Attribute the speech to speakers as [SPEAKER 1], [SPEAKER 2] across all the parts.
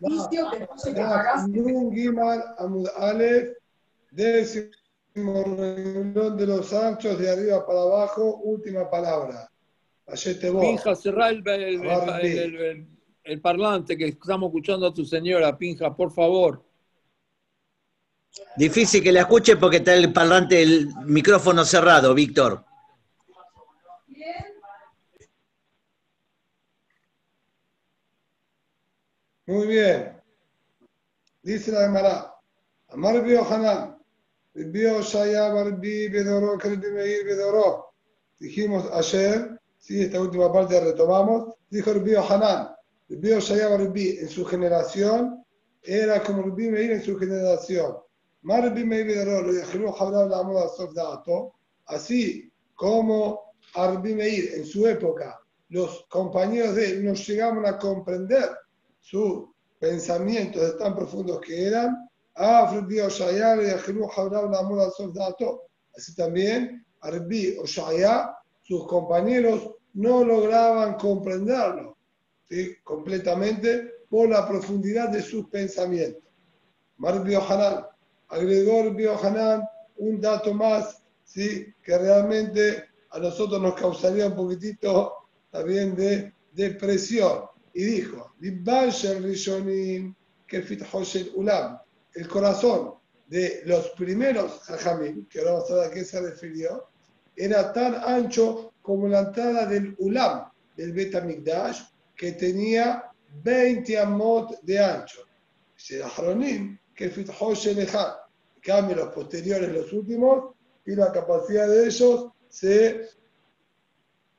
[SPEAKER 1] edificio que.
[SPEAKER 2] Nun Gimal Amud Aleph, décimo renglón de los anchos de arriba para abajo, última palabra. Ayete vos.
[SPEAKER 3] Pinja, cerrá el, el- el-
[SPEAKER 2] Abarbi.
[SPEAKER 3] el- el- el parlante que estamos escuchando a tu señora, Pinja, por favor.
[SPEAKER 4] Difícil que la escuche porque está el parlante, el micrófono cerrado, Víctor.
[SPEAKER 2] Muy bien. Dice la Gemara. Amar Bio Hanan. Bio Shaya Barbi Bedoró, Kerbi Meir Bedoró. Dijimos ayer, sí, esta última parte la retomamos. Dijo el Bio Hanan. Bio Shaya Barbi en su generación era como Rabbi Meir en su generación. Mar Rabbi Meir Bedoró, lo dijeron Habrá la moda Sofdato. Así como a Rabbi Meir en su época, los compañeros de él no llegaban a comprender sus pensamientos tan profundos que eran. Así también, Arbi Oshaya, sus compañeros no lograban comprenderlo ¿sí? completamente por la profundidad de sus pensamientos. Marbi Hanan, agregó Hanan un dato más ¿sí? que realmente a nosotros nos causaría un poquitito también de depresión y dijo, el corazón de los primeros hajamim, que ahora vamos a ver a qué se refirió, era tan ancho como la entrada del ulam, del Betamigdash, que tenía 20 amot de ancho. Ahronim kefitho shel echad. En cambio, los posteriores, los últimos, y la capacidad de ellos se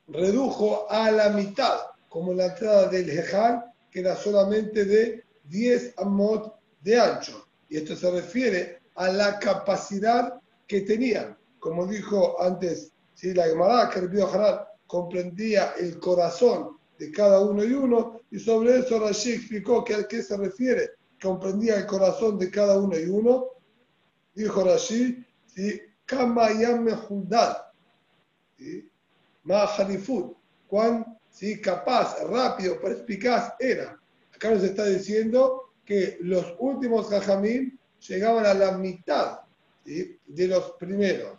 [SPEAKER 2] redujo a la mitad, como la entrada del Hejal, que era solamente de 10 amot de ancho. Y esto se refiere a la capacidad que tenían. Como dijo antes, si la Gemara, que el Río Hanan comprendía el corazón de cada uno y uno, y sobre eso Rashi explicó que a qué se refiere, comprendía el corazón de cada uno y uno. Dijo Rashi, ¿sí? Kama yam ¿sí? Mahalifut, cuán ¿sí? capaz, rápido, perspicaz era. Acá nos está diciendo que los últimos Jajamín llegaban a la mitad de los primeros.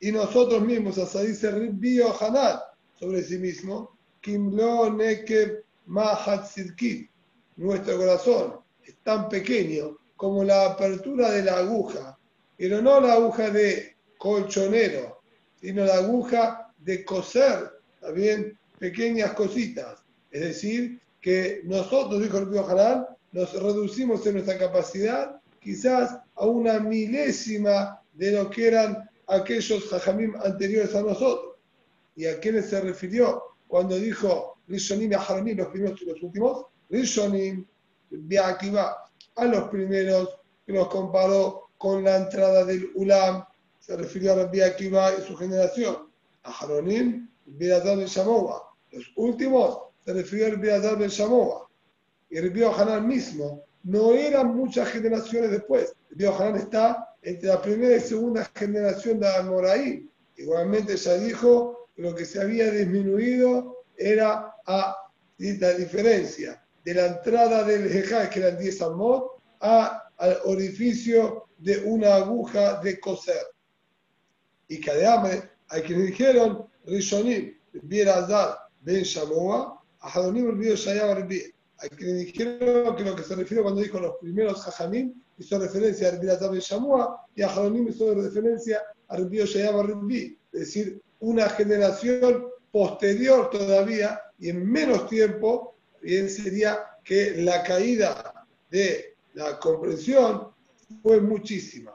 [SPEAKER 2] Y nosotros mismos, hasta dice Ribbio Hanan sobre sí mismo, Kimlo Nekev Mahat nuestro corazón es tan pequeño como la apertura de la aguja, pero no la aguja de colchonero, sino la aguja de coser también pequeñas cositas. Es decir, que nosotros, dijo el Pío Hanan, nos reducimos en nuestra capacidad quizás a una milésima de lo que eran aquellos jajamim anteriores a nosotros. ¿Y a quiénes se refirió cuando dijo Rishonim y Aharonim, los primeros y los últimos? Rishonim, Biakiva, a los primeros que los comparó con la entrada del Ulam, se refirió a Rabbi Akiva y su generación. Aharonim, Biradar ben Shamoa. Los últimos se refirió a Biradar ben Shamoa. Y Rabbi Hanan mismo no eran muchas generaciones después. Rabbi Hanan está entre la primera y segunda generación de Amoraí. Igualmente ya dijo lo que se había disminuido era a la diferencia de la entrada del Jejá, que eran 10 amot, a, al orificio de una aguja de coser. Y que además hay quienes dijeron, Rishonim, Bierazar, Ben Shamoa, Ahadonim, el Shayab, Hay quienes dijeron que lo que se refiere cuando dijo los primeros Jajamim hizo referencia a Bierazar, Ben Shamoa, y Ahadonim hizo referencia a Rbio Shayab, Es decir, una generación posterior todavía y en menos tiempo, bien sería que la caída de la comprensión fue muchísima.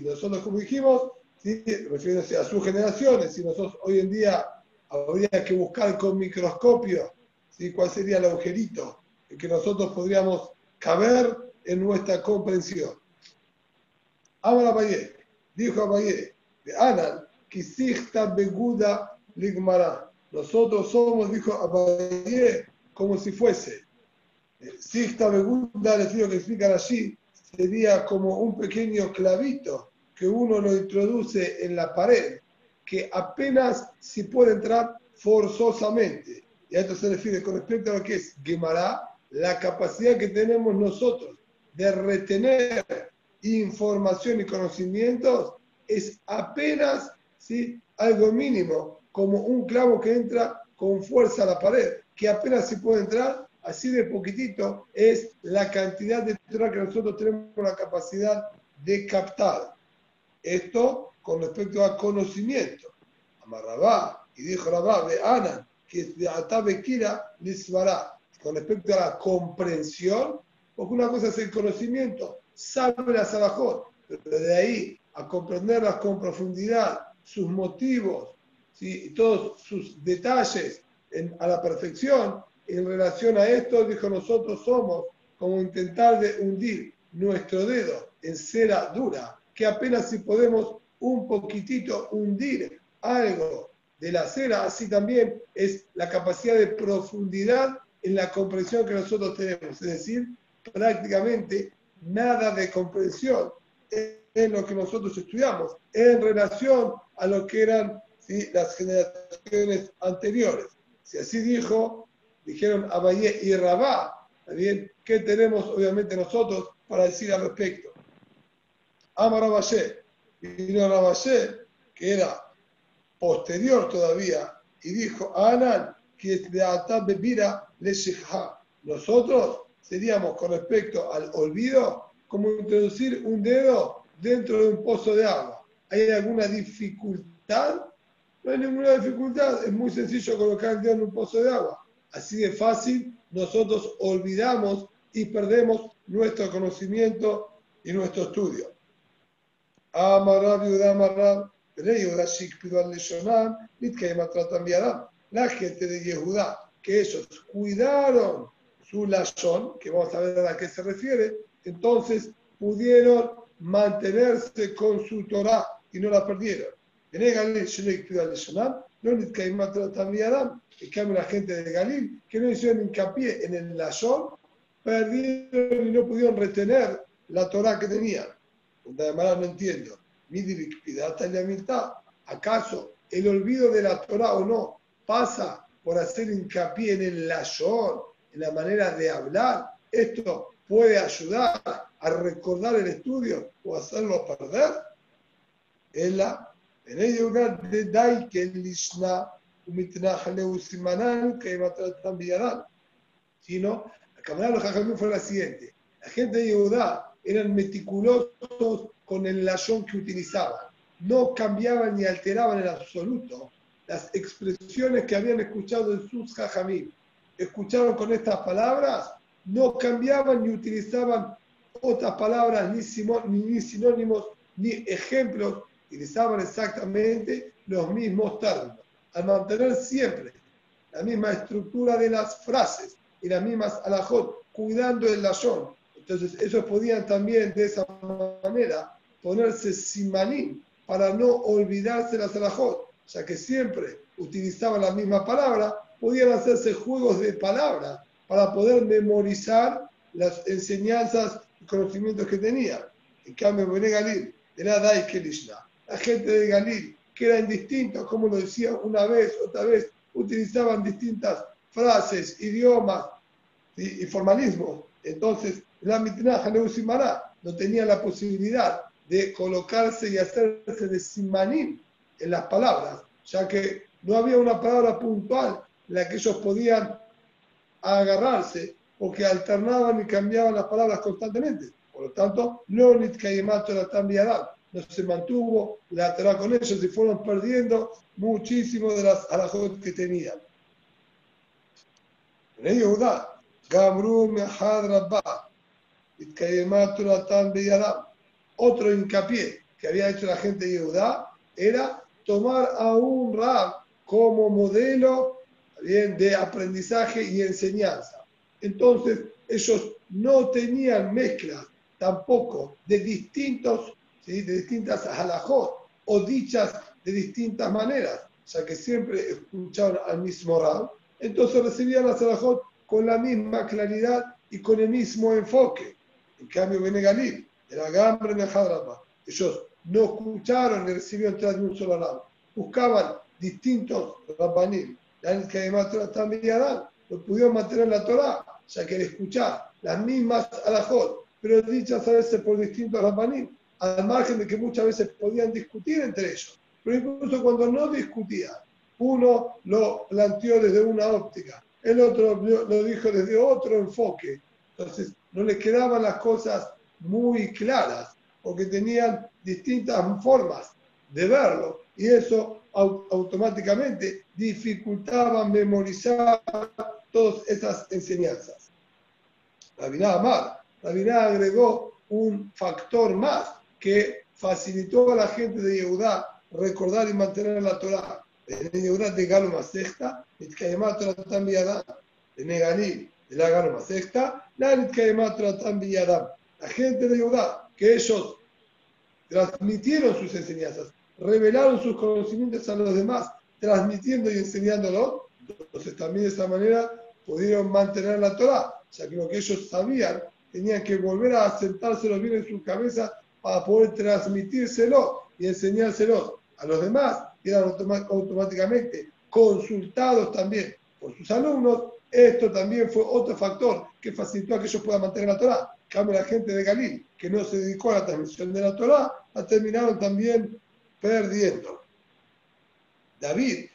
[SPEAKER 2] Nosotros, como dijimos, ¿sí? refiriéndose a sus generaciones, si nosotros hoy en día habría que buscar con microscopio ¿sí? cuál sería el agujerito en que nosotros podríamos caber en nuestra comprensión. Ahora Abayé, dijo Abayé, de Anan, Kisihta Beguda Ligmara. Nosotros somos, dijo Abayé, como si fuese. Sixta Beguda, el estilo que explican allí, sería como un pequeño clavito que uno lo introduce en la pared, que apenas si puede entrar forzosamente. y a esto se refiere con respecto a lo que es Gemara, la capacidad que tenemos nosotros de retener información y conocimientos es apenas ¿sí? algo mínimo, como un clavo que entra con fuerza a la pared, que apenas se puede entrar, así de poquitito es la cantidad de Torah que nosotros tenemos la capacidad de captar. Esto con respecto a conocimiento. Amarrabá, y dijo Rabá, de Ana, que de Atabekira Lisbará, con respecto a la comprensión, porque una cosa es el conocimiento, sabe la Salahot, pero de ahí a comprenderlas con profundidad, sus motivos, y todos sus detalles a la perfección, en relación a esto, dijo, nosotros somos como intentar de hundir nuestro dedo en cera dura, que apenas si podemos un poquitito hundir algo de la cera, así también es la capacidad de profundidad en la comprensión que nosotros tenemos. Es decir, prácticamente nada de comprensión en lo que nosotros estudiamos en relación a lo que eran las generaciones anteriores. Si así dijo, dijeron Abayé y Rabá, ¿bien? ¿qué tenemos obviamente nosotros para decir al respecto? Ama Rabayé, vino Rabayé, que era posterior todavía, y dijo, Anan, que de Atab Bebira le Nosotros seríamos con respecto al olvido como introducir un dedo dentro de un pozo de agua. ¿Hay alguna dificultad? No hay ninguna dificultad, es muy sencillo colocar el dedo en un pozo de agua. Así de fácil, nosotros olvidamos y perdemos nuestro conocimiento y nuestro estudio. La gente de Yehudá, que ellos cuidaron su lashon, que vamos a ver a qué se refiere, entonces pudieron mantenerse con su Torah y no la perdieron. No en cambio la gente de Galil, que no hicieron hincapié en el lashon, perdieron y no pudieron retener la Torah que tenían. Además no entiendo. ¿Acaso el olvido de la Torah o no pasa por hacer hincapié en el lashon, en la manera de hablar? Esto puede ayudar a recordar el estudio o hacerlo perder. En la en ello de Dai que el Lishna que va a también sino la cámara de los Jajamín fue la siguiente. La gente de Yehudá eran meticulosos con el layón que utilizaban. No cambiaban ni alteraban en absoluto las expresiones que habían escuchado en sus jajamim. Escucharon con estas palabras, no cambiaban ni utilizaban otras palabras, ni sinónimos, ni ejemplos, utilizaban exactamente los mismos términos. Al mantener siempre la misma estructura de las frases y las mismas alajot, cuidando el layón. Entonces, ellos podían también de esa manera ponerse simanín para no olvidarse las alajot, ya que siempre utilizaban la misma palabra, podían hacerse juegos de palabras para poder memorizar las enseñanzas y conocimientos que tenían. En cambio, Bené Galil era Dai Kelishna. La gente de Galil, que eran distintos, como lo decía una vez, otra vez, utilizaban distintas frases, idiomas y, y. Entonces, la mitnaja no tenía la posibilidad de colocarse y hacerse de simanim en las palabras, ya que no había una palabra puntual en la que ellos podían agarrarse porque alternaban y cambiaban las palabras constantemente. Por lo tanto, no la no se mantuvo la Torah con ellos y fueron perdiendo muchísimo de las alajot que tenían. En Judá, Gamru Mehad Rabba, otro hincapié que había hecho la gente de Judá era tomar a un Rab como modelo de aprendizaje y enseñanza. Entonces, ellos no tenían mezcla tampoco de distintos, de distintas halajot o dichas de distintas maneras, ya que siempre escuchaban al mismo Rab. Entonces recibían las halajot con la misma claridad y con el mismo enfoque. En cambio, Benegalil, era Gambre Mejadrama. Ellos no escucharon ni recibieron tras de un solo lado. Buscaban distintos rabbanim, no pudieron mantener la Torah, ya que al escuchar las mismas alajot, pero dichas a veces por distintos rabanim, al margen de que muchas veces podían discutir entre ellos. Pero incluso cuando no discutían, uno lo planteó desde una óptica, el otro lo dijo desde otro enfoque. Entonces, no le quedaban las cosas muy claras, porque tenían distintas formas de verlo, y eso automáticamente dificultaba memorizar todas esas enseñanzas. Rabiná Amar, Rabiná agregó un factor más que facilitó a la gente de Yehudá recordar y mantener la Torah. En Yehudá de Galo Masechta, Nitkayemat Torah Tam De Negalí, de la Galo Masechta, la Nitkayemat Torah Tam La gente de Yehudá, que ellos transmitieron sus enseñanzas, revelaron sus conocimientos a los demás, transmitiendo y enseñándolo, entonces también de esa manera pudieron mantener la Torah, ya que lo que ellos sabían tenían que volver a sentárselo bien en su cabeza para poder transmitírselo y enseñárselo a los demás, y eran automáticamente consultados también por sus alumnos. Esto también fue otro factor que facilitó a que ellos puedan mantener la Torah. Cambio la gente de Galil, que no se dedicó a la transmisión de la Torah, la terminaron también perdiendo. David,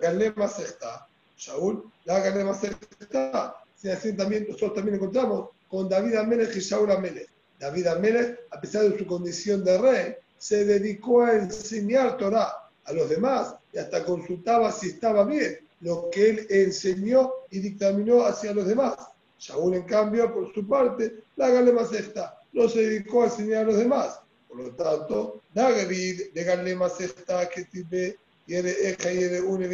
[SPEAKER 2] Galema Sexta, Shaul, la Galema Sexta, si así también nosotros también encontramos con David Amelech y Shaul Amelech. David Amelech, a pesar de su condición de rey, se dedicó a enseñar Torah a los demás y hasta consultaba si estaba bien lo que él enseñó y dictaminó hacia los demás. Shaul, en cambio, por su parte, la Galema Sexta, no se dedicó a enseñar a los demás, por lo tanto, David de Galema está que tiene Eja y un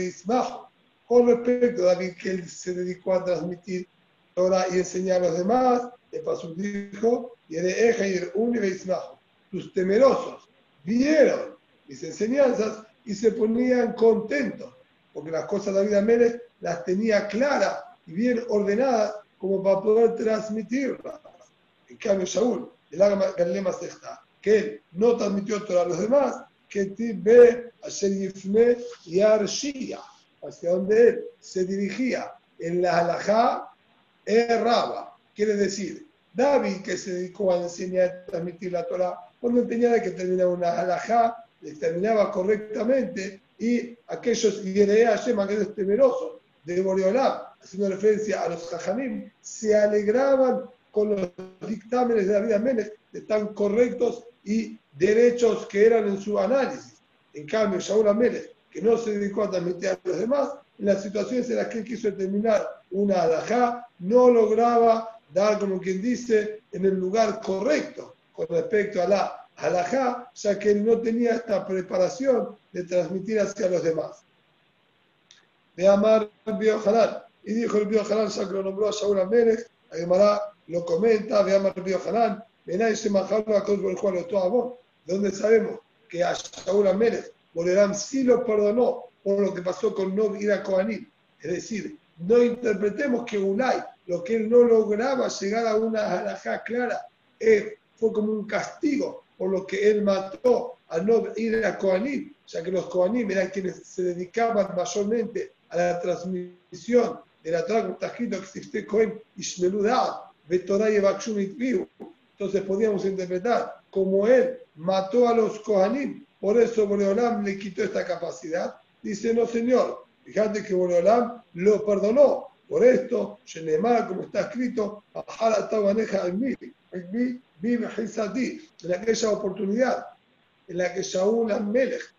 [SPEAKER 2] Con respecto a David, que él se dedicó a transmitir Torah y enseñar a los demás, el paso dijo, Eja y un Sus temerosos vieron mis enseñanzas y se ponían contentos, porque las cosas de David Amélez las tenía claras y bien ordenadas como para poder transmitirlas. En cambio, Shaul, el está que no transmitió Torah a los demás, que Tibe Yifne y Arshia, hacia donde él se dirigía en la halajá, erraba. Quiere decir, David, que se dedicó a enseñar y transmitir la Torah, cuando tenía que terminar una halajá, terminaba correctamente y aquellos Yerea Shema, aquellos temerosos de Boreolam, haciendo referencia a los Jajamim, se alegraban con los dictámenes de David Aménez, de tan correctos y derechos que eran en su análisis. En cambio, Shaul Amélez, que no se dedicó a transmitir a los demás, en las situaciones en las que él quiso determinar una alajá, no lograba dar, como quien dice, en el lugar correcto con respecto a la alajá, ya que él no tenía esta preparación de transmitir hacia los demás. De Amar Biojalán, y dijo el Biojalán, ya que lo nombró a Shaul Amélez, Aguimará lo comenta, de Amar Biojalán, se a donde sabemos que a Shaul Amélez Boleram sí lo perdonó por lo que pasó con no ir a. Es decir, no interpretemos que Unai, lo que él no lograba llegar a una halajá clara, eh, fue como un castigo por lo que él mató a no ir a Kohanim, ya que los Kohanim eran quienes se dedicaban mayormente a la transmisión de la Torah, como está escrito que existe Kohen y entonces podíamos interpretar como él mató a los Kohanim, por eso Boreolam le quitó esta capacidad. Dice, no señor, fíjate que Boreolam lo perdonó. Por esto, Shenemar, como está escrito, en aquella oportunidad en la que Shaul Melech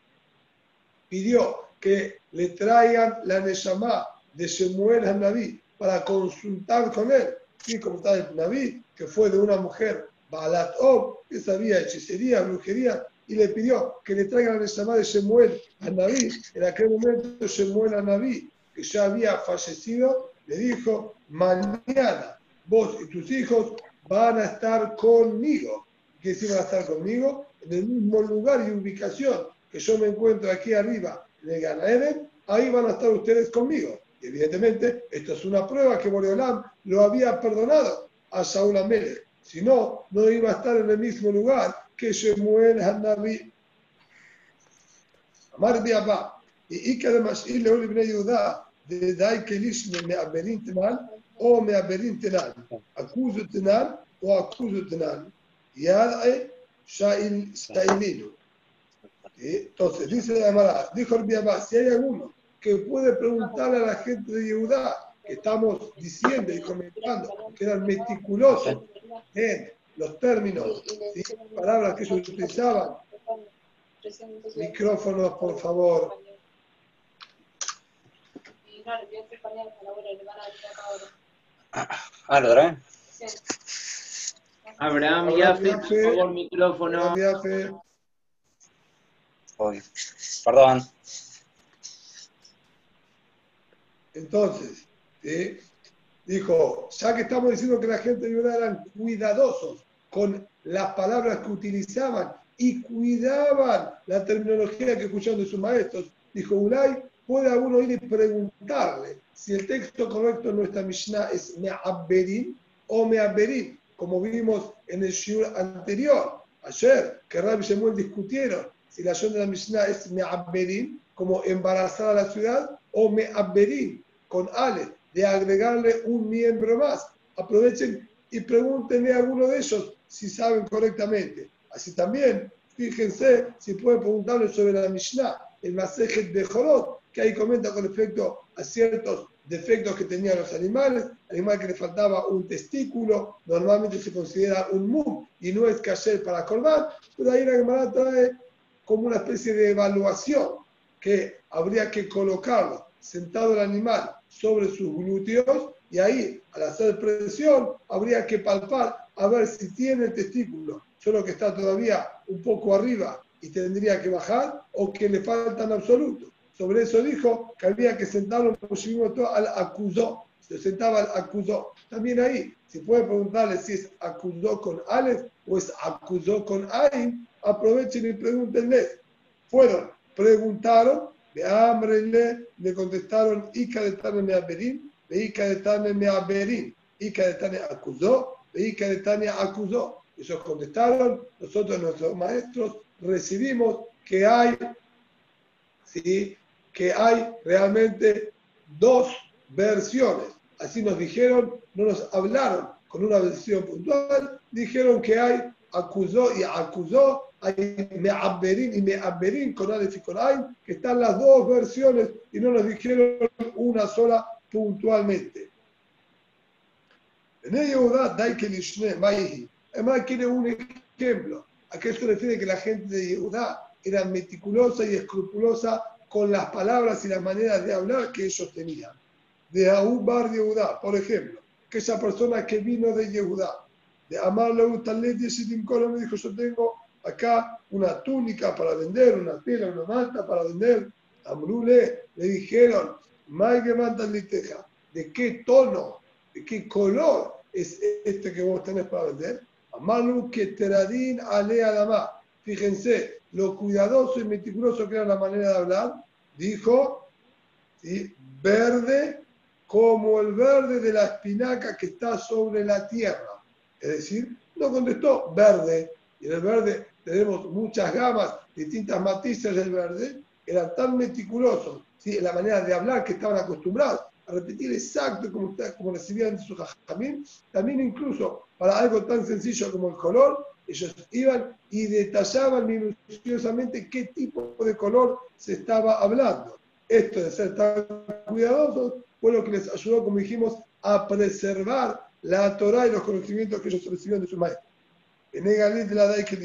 [SPEAKER 2] pidió que le traigan la Neshama de Shemuel al Naví para consultar con él. Y como está el Naví, que fue de una mujer Balat Ob, que sabía hechicería, brujería, y le pidió que le traigan la llamada de Shemuel a Naví. En aquel momento Shemuel a Naví, que ya había fallecido, le dijo, mañana vos y tus hijos van a estar conmigo. ¿Qué decir van a estar conmigo? En el mismo lugar y ubicación que yo me encuentro aquí arriba en el Ganaeden, ahí van a estar ustedes conmigo. Evidentemente, esto es una prueba que Boreolam lo había perdonado a Saúl Amelech si no, no iba a estar en el mismo lugar que Shemuel Hanabi. Amar Biabá. Y que además, y le Ibn Yudá, de Dai Kelish me Aberin Tenan o me Aberin Tenan. Acuso Tenan o acuso Tenan. Yad'e Shailinu. Entonces, dice la Gemara, dijo el Biabá, si hay alguno que puede preguntarle a la gente de Yehudá, que estamos diciendo y comentando, que eran meticulosos en los términos, y palabras que ellos utilizaban. Micrófonos, por favor.
[SPEAKER 1] Ahora,
[SPEAKER 3] Abraham
[SPEAKER 2] Abraham
[SPEAKER 3] Yafe, por favor, micrófono.
[SPEAKER 1] Perdón.
[SPEAKER 2] Entonces, ¿sí? dijo, ya que estamos diciendo que la gente de Yehudá eran cuidadosos con las palabras que utilizaban y cuidaban la terminología que escuchaban de sus maestros, dijo Ulay, puede uno ir y preguntarle si el texto correcto en nuestra Mishnah es Me'abberin o Me'abberin, como vimos en el Shur anterior, ayer, que Rabbi Shemuel discutieron si la Shon de la Mishnah es Me'abberin, como embarazar a la ciudad, o Me'abberin, con Ale, de agregarle un miembro más. Aprovechen y pregúntenle a alguno de ellos si saben correctamente. Así también, fíjense si pueden preguntarle sobre la Mishnah, el Masejet de Jorot, que ahí comenta con respecto a ciertos defectos que tenían los animales, animal que le faltaba un testículo, normalmente se considera un mum y no es cayer para Corban, pero ahí la Gemara trae como una especie de evaluación que habría que colocarlo sentado el animal sobre sus glúteos y ahí, al hacer presión, habría que palpar a ver si tiene el testículo, solo que está todavía un poco arriba y tendría que bajar, o que le falta en absoluto. Sobre eso dijo que había que sentarlo al acusó, se sentaba al acusó. También ahí, si puede preguntarle si es acusó con Aleph o es acusó con Ain, aprovechen y pregúntenle. Fueron, preguntaron, de hambre le contestaron, Ica de Tane me aberín, de Ica de Tane me aberín, Ica de Tane acusó, de Ica de Tane acusó. Ellos contestaron, nosotros, nuestros maestros, recibimos que hay, ¿sí? Que hay realmente dos versiones. Así nos dijeron, no nos hablaron con una versión puntual, dijeron que hay acusó y acusó, hay me'aberín y me'aberín con Aleph y con Ain, que están las dos versiones y no nos dijeron una sola puntualmente. En Yehuda, dai que lishne, maihi. Además, quiere un ejemplo. ¿A qué se refiere que la gente de Yehudá era meticulosa y escrupulosa con las palabras y las maneras de hablar que ellos tenían? De Aú Bar Yehudá, por ejemplo, que esa persona que vino de Yehudá, de Amarle Utalet y Sitim me dijo: Yo tengo acá una túnica para vender, una tela, una manta para vender. Amrule le dijeron: liteja, ¿de qué tono, de qué color es este que vos tenés para vender? Amalu que teradín ale adamá. Fíjense, lo cuidadoso y meticuloso que era la manera de hablar, dijo, verde como el verde de la espinaca que está sobre la tierra. Es decir, no contestó verde, y en el verde tenemos muchas gamas, distintas matices del verde, eran tan meticulosos ¿sí? en la manera de hablar que estaban acostumbrados a repetir exacto como, como recibían sus jajamín, también incluso para algo tan sencillo como el color, ellos iban y detallaban minuciosamente qué tipo de color se estaba hablando. Esto de ser tan cuidadosos fue lo que les ayudó, como dijimos, a preservar la Torah y los conocimientos que ellos recibían de su maestro. En el Galil de la Dai que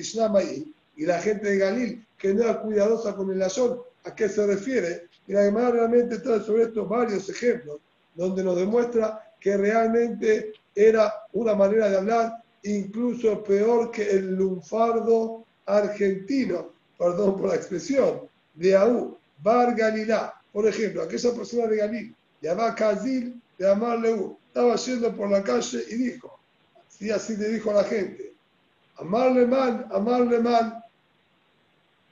[SPEAKER 2] y la gente de Galil que no era cuidadosa con el ayón, ¿a qué se refiere? Y la realmente trae sobre esto varios ejemplos, donde nos demuestra que realmente era una manera de hablar incluso peor que el lunfardo argentino, perdón por la expresión, de Aú, Bar Galilá. Por ejemplo, aquella persona de Galil, llamaba Kazil de Amarle estaba yendo por la calle y dijo, sí, así le dijo a la gente, Amarle man, amarle man.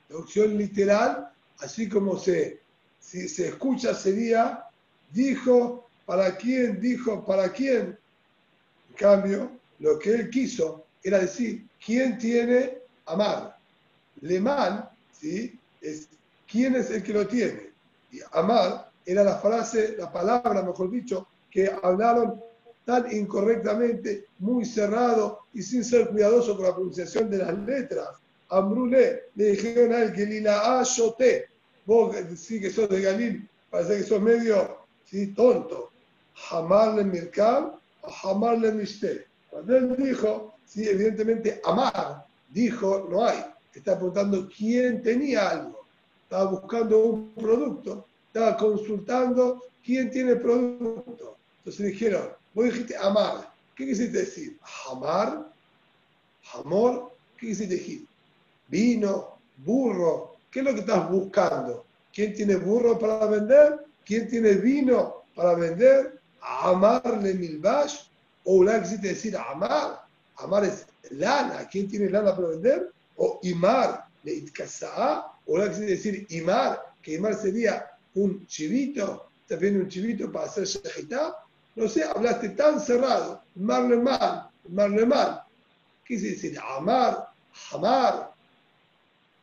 [SPEAKER 2] Traducción literal, así como se, si se escucha sería, dijo, ¿para quién? Dijo, ¿para quién? En cambio, lo que él quiso era decir, ¿quién tiene amar? Le man, ¿sí? Es quién es el que lo tiene. Y amar era la frase, la palabra, mejor dicho, que hablaron tan incorrectamente, muy cerrado y sin ser cuidadoso con la pronunciación de las letras. Ambrule le dijeron a él que lila ayote, vos sí que sos de Galil, parece que sos medio ¿sí? tonto. Jamarle Mirkam, jamarle Mishte. Cuando él dijo, sí, evidentemente amar, dijo, no hay. Está preguntando quién tenía algo. Estaba buscando un producto, estaba consultando quién tiene el producto. Entonces dijeron, vos dijiste amar. ¿Qué quisiste decir? Amar, amor, ¿qué quisiste decir? Vino, burro. ¿Qué es lo que estás buscando? ¿Quién tiene burro para vender? ¿Quién tiene vino para vender? Amarle milbash. O la quisiste decir amar. Amar es lana. ¿Quién tiene lana para vender? O imar, le itkasá. O la quisiste decir imar, que imar sería un chivito. ¿Estás viendo un chivito para hacer shejitá? No sé, hablaste tan cerrado. Marle mal, marle mal. ¿Qué quisiste decir? Amar, amar,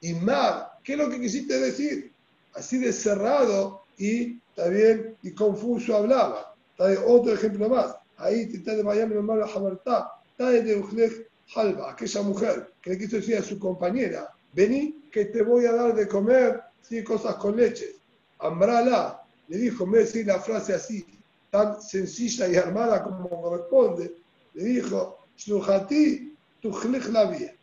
[SPEAKER 2] imar. ¿Qué es lo que quisiste decir? Así de cerrado y bien, y confuso hablaba. Otro ejemplo más. Ahí está de Miami, hermano Hamartá. Está de Ujlej Halba, aquella mujer que le quiso decir a su compañera: Vení, que te voy a dar de comer sí, cosas con leche. Ambrala le dijo, en vez de decir la frase así, tan sencilla y armada como corresponde, le dijo: Shluhati, Tujlej la vía.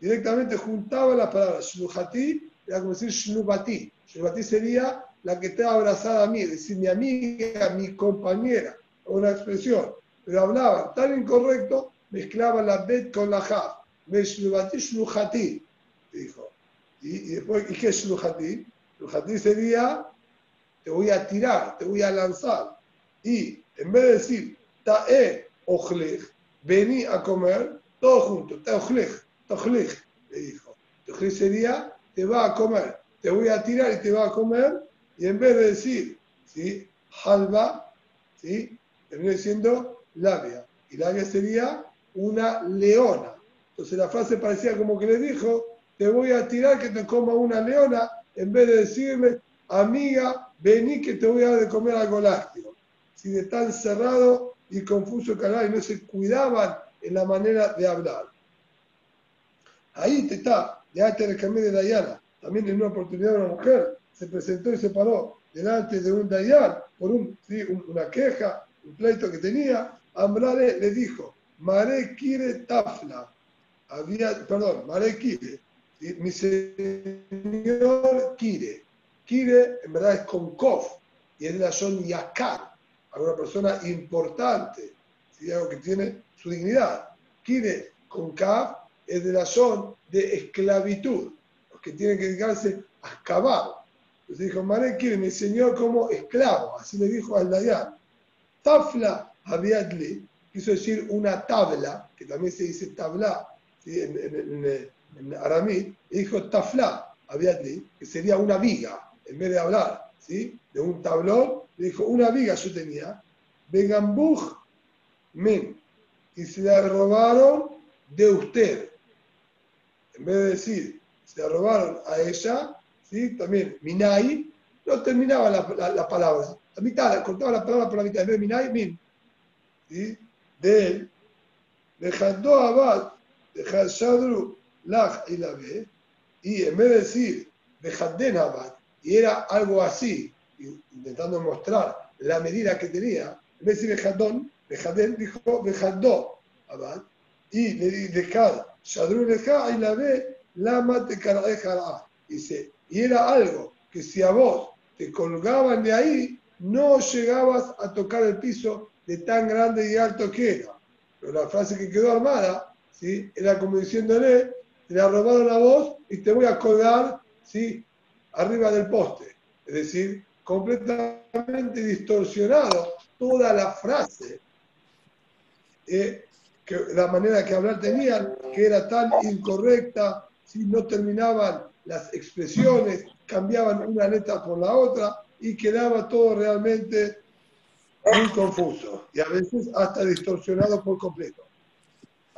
[SPEAKER 2] Directamente juntaba las palabras. Shluhati era como decir Shnubati. Shnubati sería la que está abrazada a mí, es decir, mi amiga, mi compañera, una expresión. Pero hablaban tan incorrecto, mezclaban la bet con la ja. Me Shnuhati, dijo. Y, y después, ¿y qué es Shnuhati? Shnuhati sería, te voy a tirar, te voy a lanzar. Y en vez de decir, ta'e ojlej, vení a comer, todo junto, ta'e ojlej, ta'ojlej, le dijo. Ta'ojlej sería, te va a comer, te voy a tirar y te va a comer, y en vez de decir, ¿sí? halva, ¿sí? Termina diciendo labia, y labia sería una leona. Entonces la frase parecía como que le dijo, te voy a tirar que te coma una leona, en vez de decirle, amiga, vení que te voy a dar de comer algo lácteo. Si de tan cerrado y confuso hablar y no se cuidaban en la manera de hablar. Ahí te está, ya te recamé de Dayana, también en una oportunidad una mujer se presentó y se paró delante de un Dayan por un, ¿sí? una queja, un pleito que tenía. Ambrale le dijo, Mare Kire Tafla, había, perdón, Mare ¿sí? mi señor Kire. Kire en verdad es con Kof y es de la son Yakar, una persona importante, ¿sí? algo que tiene su dignidad. Kire con Kaf es de la son de esclavitud, los que tienen que dedicarse a excavar. Entonces dijo, Maré quiere mi señor como esclavo, así le dijo al Dayan. Tafla Abiadli, quiso decir una tabla, que también se dice tabla en, en, aramí, y dijo tafla Abiadli, que sería una viga, en vez de hablar ¿sí? de un tablón, le dijo, una viga yo tenía, Begambuj men, y se la robaron de usted. En vez de decir, se la robaron a ella, ¿sí? también Minai, no terminaba la, la, la palabra. La mitad, cortaba la palabra por la mitad. Min. ¿sí? De él, dejando Abad, dejar Shadru, Lach y la B, y en vez de decir Dejaden Abad, y era algo así, intentando mostrar la medida que tenía, en vez de decir Dejadón, Dejaden dijo Dejadó Abad, y le dejar Shadru Leja y la B, Lama te Karadeja Dice, y era algo que si a vos te colgaban de ahí, no llegabas a tocar el piso de tan grande y alto que era. Pero la frase que quedó armada, ¿sí? era como diciéndole, la robaron a vos y te voy a colgar ¿sí? arriba del poste. Es decir, completamente distorsionado toda la frase, eh, que, la manera que hablar tenían, que era tan incorrecta, si no terminaban las expresiones, cambiaban una letra por la otra y quedaba todo realmente muy confuso y a veces hasta distorsionado por completo.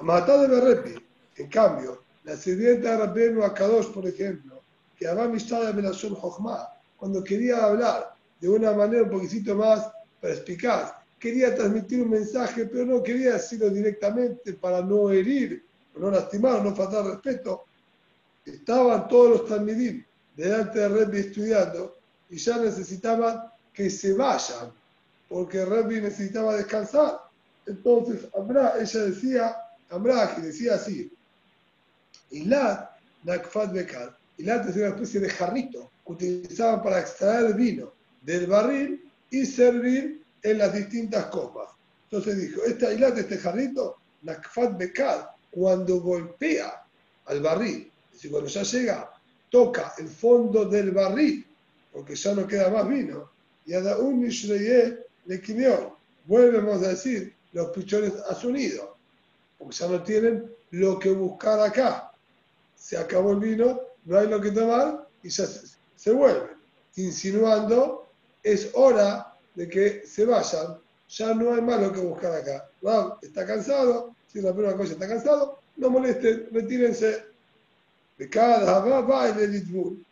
[SPEAKER 2] Matá de Berrepi, en cambio, la sirvienta de Rabbeinu Akadosh, por ejemplo, que amistad de Melashon Jochma, cuando quería hablar de una manera un poquitito más perspicaz. Quería transmitir un mensaje, pero no quería decirlo directamente para no herir, no lastimar, no faltar respeto. Estaban todos los talmidim delante de Rebbe estudiando y ya necesitaban que se vayan, porque Rebbe necesitaba descansar. Entonces, Amra, ella decía, Amra, que decía así, Ilat Nakfat Bekar. Ilat es una especie de jarrito que utilizaban para extraer vino del barril y servir en las distintas copas. Entonces dijo, esta Ilat, este jarrito, Nakfat Bekar, cuando golpea al barril, es decir, cuando ya llega, toca el fondo del barril, porque ya no queda más vino, y a un Mishreye le quimió, volvemos a decir, los pichones a su nido, porque ya no tienen lo que buscar acá. Se acabó el vino, no hay lo que tomar y ya se, se vuelven, insinuando es hora de que se vayan, ya no hay más lo que buscar acá. Está cansado, si la primera cosa está cansado, no molesten, retírense. De cada va, va el.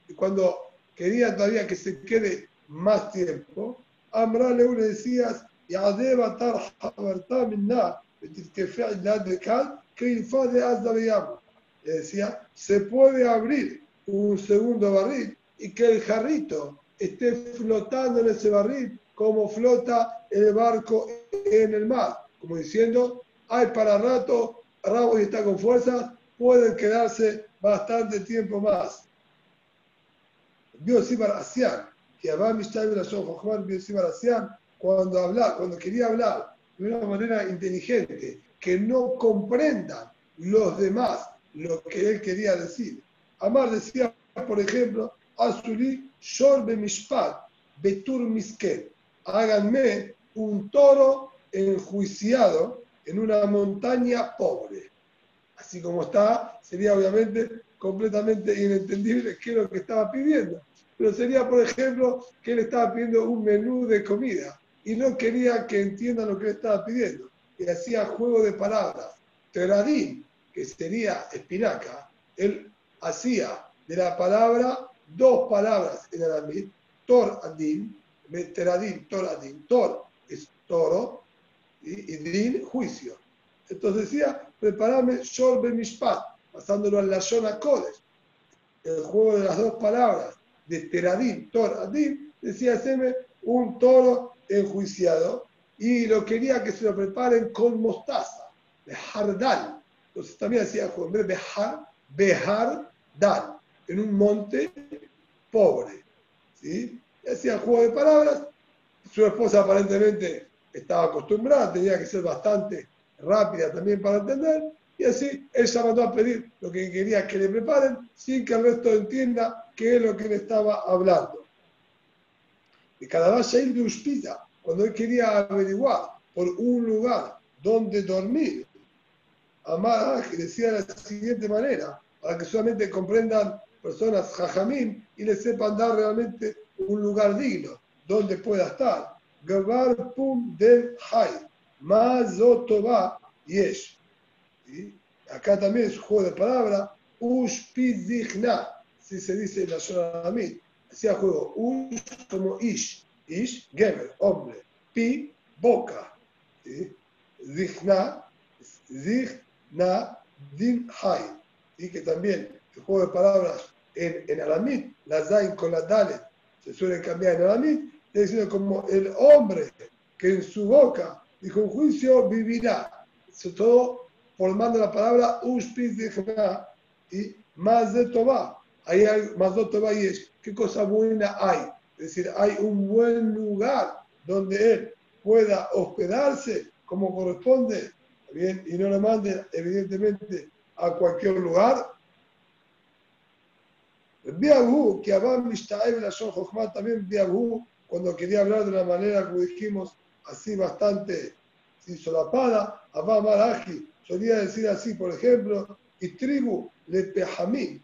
[SPEAKER 2] Y cuando quería todavía que se quede más tiempo, Amra le decías, le decía, se puede abrir un segundo barril y que el jarrito esté flotando en ese barril como flota el barco en el mar. Como diciendo, hay para rato, Rabo está con fuerzas, pueden quedarse bastante tiempo más. Biosibar Asian, que Abba cuando hablaba, cuando quería hablar de una manera inteligente, que no comprendan los demás lo que él quería decir. Amar decía, por ejemplo, Azuli Shorbe Mishpat, Betur Misken, háganme un toro enjuiciado en una montaña pobre. Así como está, sería obviamente completamente inentendible qué es lo que estaba pidiendo. Pero sería, por ejemplo, que él estaba pidiendo un menú de comida y no quería que entiendan lo que él estaba pidiendo. Y hacía juego de palabras. Teradín, que sería espinaca, él hacía de la palabra dos palabras en aramí, tor adin, teradín, tor adin. Tor es toro y, y din, juicio. Entonces decía, preparame shorbe mishpat, pasándolo en la zona codes. El juego de las dos palabras de teradín, tor decía, haceme un toro enjuiciado y lo quería que se lo preparen con mostaza, de jardal. Entonces también hacía bejar, bejar dal, en un monte pobre. ¿sí? Y hacía juego de palabras. Su esposa aparentemente estaba acostumbrada, tenía que ser bastante rápida también para entender. Y así ella mandó a pedir lo que quería que le preparen sin que el resto entienda qué es lo que le estaba hablando. Y cada vez él de Uspita, cuando él quería averiguar por un lugar donde dormir, Amar decía de la siguiente manera, para que solamente comprendan personas jajamín y les sepan dar realmente un lugar digno donde pueda estar. Gabar pum del hay, mazotova yesh. Acá también es un juego de palabras, ushpizichna, si se dice en la zona de hacía juego ush como ish, ish, gemer, hombre, pi, boca, ¿sí? Zichna, din hay, y que también el juego de palabras en, en aramit, la zain con la dalet, se suelen cambiar en aramit, es decir, como el hombre que en su boca dijo un juicio vivirá, sobre todo formando la palabra ushpiz y más de toba. Ahí hay más de toba y es qué cosa buena hay. Es decir, hay un buen lugar donde él pueda hospedarse como corresponde, bien, y no lo manden evidentemente a cualquier lugar. Biabu, que Abam Mishtaev la Jochma, también Biabu, cuando quería hablar de una manera, como dijimos, así bastante sin solapada, Abam Araji solía decir así, por ejemplo, y tribu le pejamín,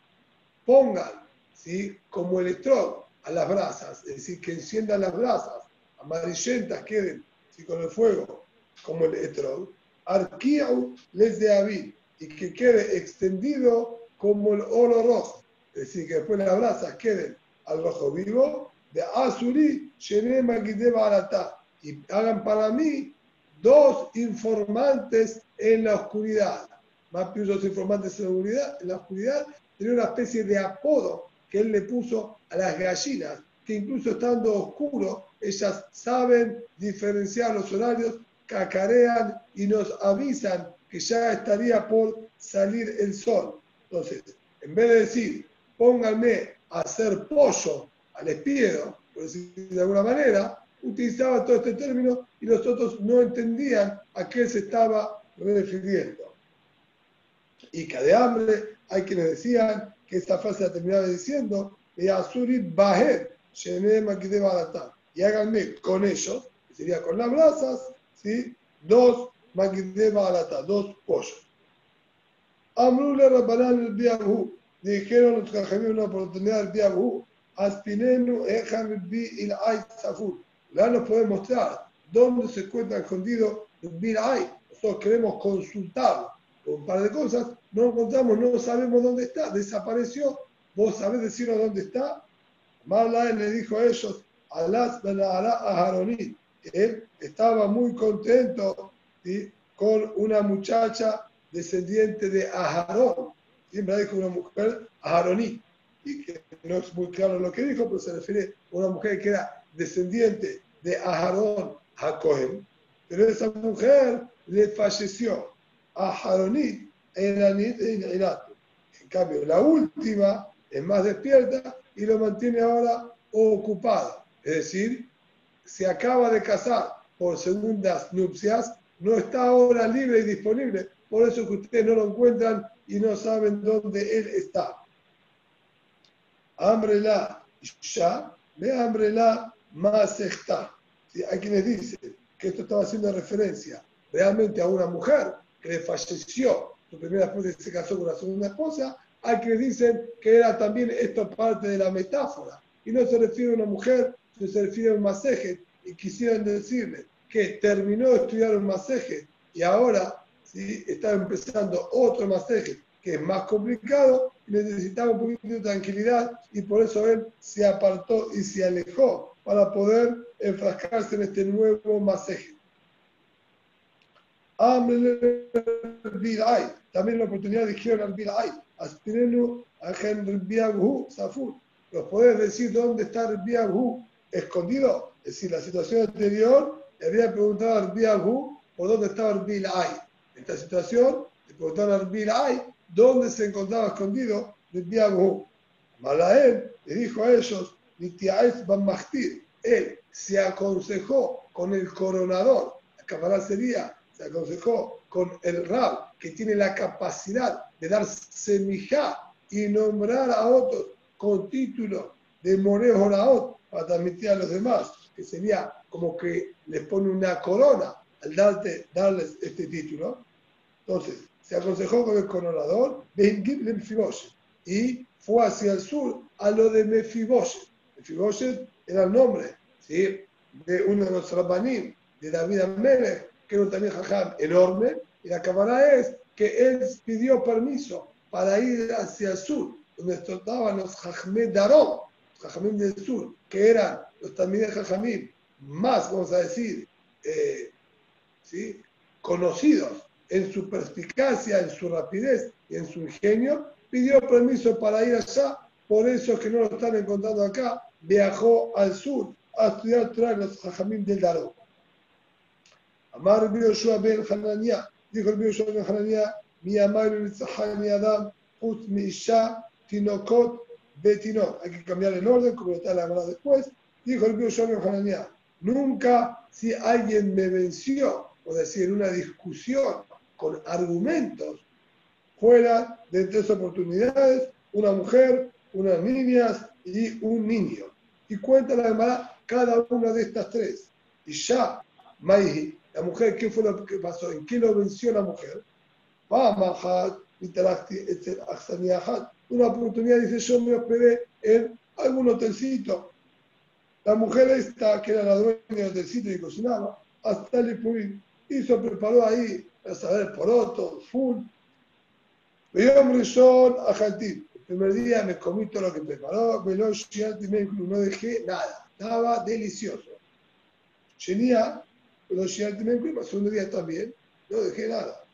[SPEAKER 2] pongan, ¿sí? como electrón a las brasas, es decir, que enciendan las brasas, amarillentas queden ¿sí? con el fuego, como el electrón, arquiau les de avid, y que quede extendido como el oro rojo, es decir, que después las brasas queden al rojo vivo, de Asuri, Shenema Barata. Y hagan para mí dos informantes en la oscuridad. Que dos informantes en la oscuridad, en la oscuridad, tenía una especie de apodo que él le puso a las gallinas, que incluso estando oscuro, ellas saben diferenciar los horarios, cacarean y nos avisan que ya estaría por salir el sol. Entonces, en vez de decir, pónganme a hacer pollo al espiedo, por decir de alguna manera, utilizaba todo este término y nosotros no entendían a qué se estaba refiriendo. Y que de hambre hay quienes decían que esta frase la terminaba diciendo, y y háganme con ellos, que sería con las brasas, ¿sí? dos maquideba dos pollos. Amrule Rabbanán el Biahu, dijeron los cajamí una oportunidad del Biahu, Aspinenu Ejan Bi il Ay Safur. Ya nos puede mostrar dónde se encuentra escondido el Birai. Nosotros queremos consultarlo. Un par de cosas, no encontramos, no sabemos dónde está, desapareció. ¿Vos sabés decirnos dónde está? Marlaen le dijo a ellos, Alas a Haronit. Él estaba muy contento con una muchacha descendiente de Aharón. Siempre dijo una mujer Aharoní. Y que no es muy claro lo que dijo, pero se refiere a una mujer que era descendiente de Aharón Jacob. Pero esa mujer le falleció a Aharonit en En cambio, la última es más despierta y lo mantiene ahora ocupado. Es decir, se acaba de casar por segundas nupcias, no está ahora libre y disponible. Por eso que ustedes no lo encuentran y no saben dónde él está. la ya, ve la más está. Hay quienes dicen que esto estaba haciendo referencia realmente a una mujer que le falleció su primera esposa y se casó con la segunda esposa. Hay quienes dicen que era también esto parte de la metáfora y no se refiere a una mujer, sino se refiere a un masaje y quisieran decirle que terminó de estudiar un masaje y ahora ¿sí? está empezando otro masaje que es más complicado necesitaba un poquito de tranquilidad y por eso él se apartó y se alejó para poder enfrascarse en este nuevo masaje. También la oportunidad dijeron al Bilay, aspirenu Safur. ¿Los podés decir dónde está el Biagu escondido? Es decir, la situación anterior le había preguntado al Biagu por dónde estaba el Bilay. En esta situación le preguntaron al Bilay dónde se encontraba escondido el Biagu. Malael le dijo a ellos, Van Mahtir, él se aconsejó con el coronador, la cámara sería, se aconsejó con el Rab, que tiene la capacidad de dar semijá y nombrar a otros con título de Moreo Horaot para transmitir a los demás, que sería como que les pone una corona al darles este título. Entonces, se aconsejó con el coronador y fue hacia el sur a lo de Mefiboshet. Mefiboshet era el nombre ¿sí? de uno de los rabanim de David Amelech, que era un también jajam enorme, y la cámara es que él pidió permiso para ir hacia el sur donde estaban los Jajamim Darón, los Jajamim del sur, que eran los también Jajamim más, vamos a decir, eh, conocidos en su perspicacia, en su rapidez y en su ingenio, pidió permiso para ir allá, por eso que no lo están encontrando acá, viajó al sur a estudiar Torah los Jajamim del Darón. Amar Yoshua ben Hananiah, dijo el Yoshua ben Hananiah, mi amar el Adam, ut mi isha Tinokot Betinot. Hay que cambiar el orden, como está la verdad después. Dijo el Shlomo Hananiah, nunca si alguien me venció, o decir, en una discusión con argumentos, fuera de tres oportunidades, una mujer, unas niñas y un niño. Y cuenta la verdad cada una de estas tres. Y ya, Maihi, la mujer, ¿qué fue lo que pasó? ¿En qué lo venció la mujer? Una oportunidad dice, yo me hospedé en algún hotelcito. La mujer esta, que era la dueña del hotelcito y cocinaba, hasta el hizo, preparó ahí, a saber, porotos, full. Veíamos son a El primer día me comí todo lo que preparó, no dejé nada. estaba delicioso. Pero primer el segundo día también, no dejé nada.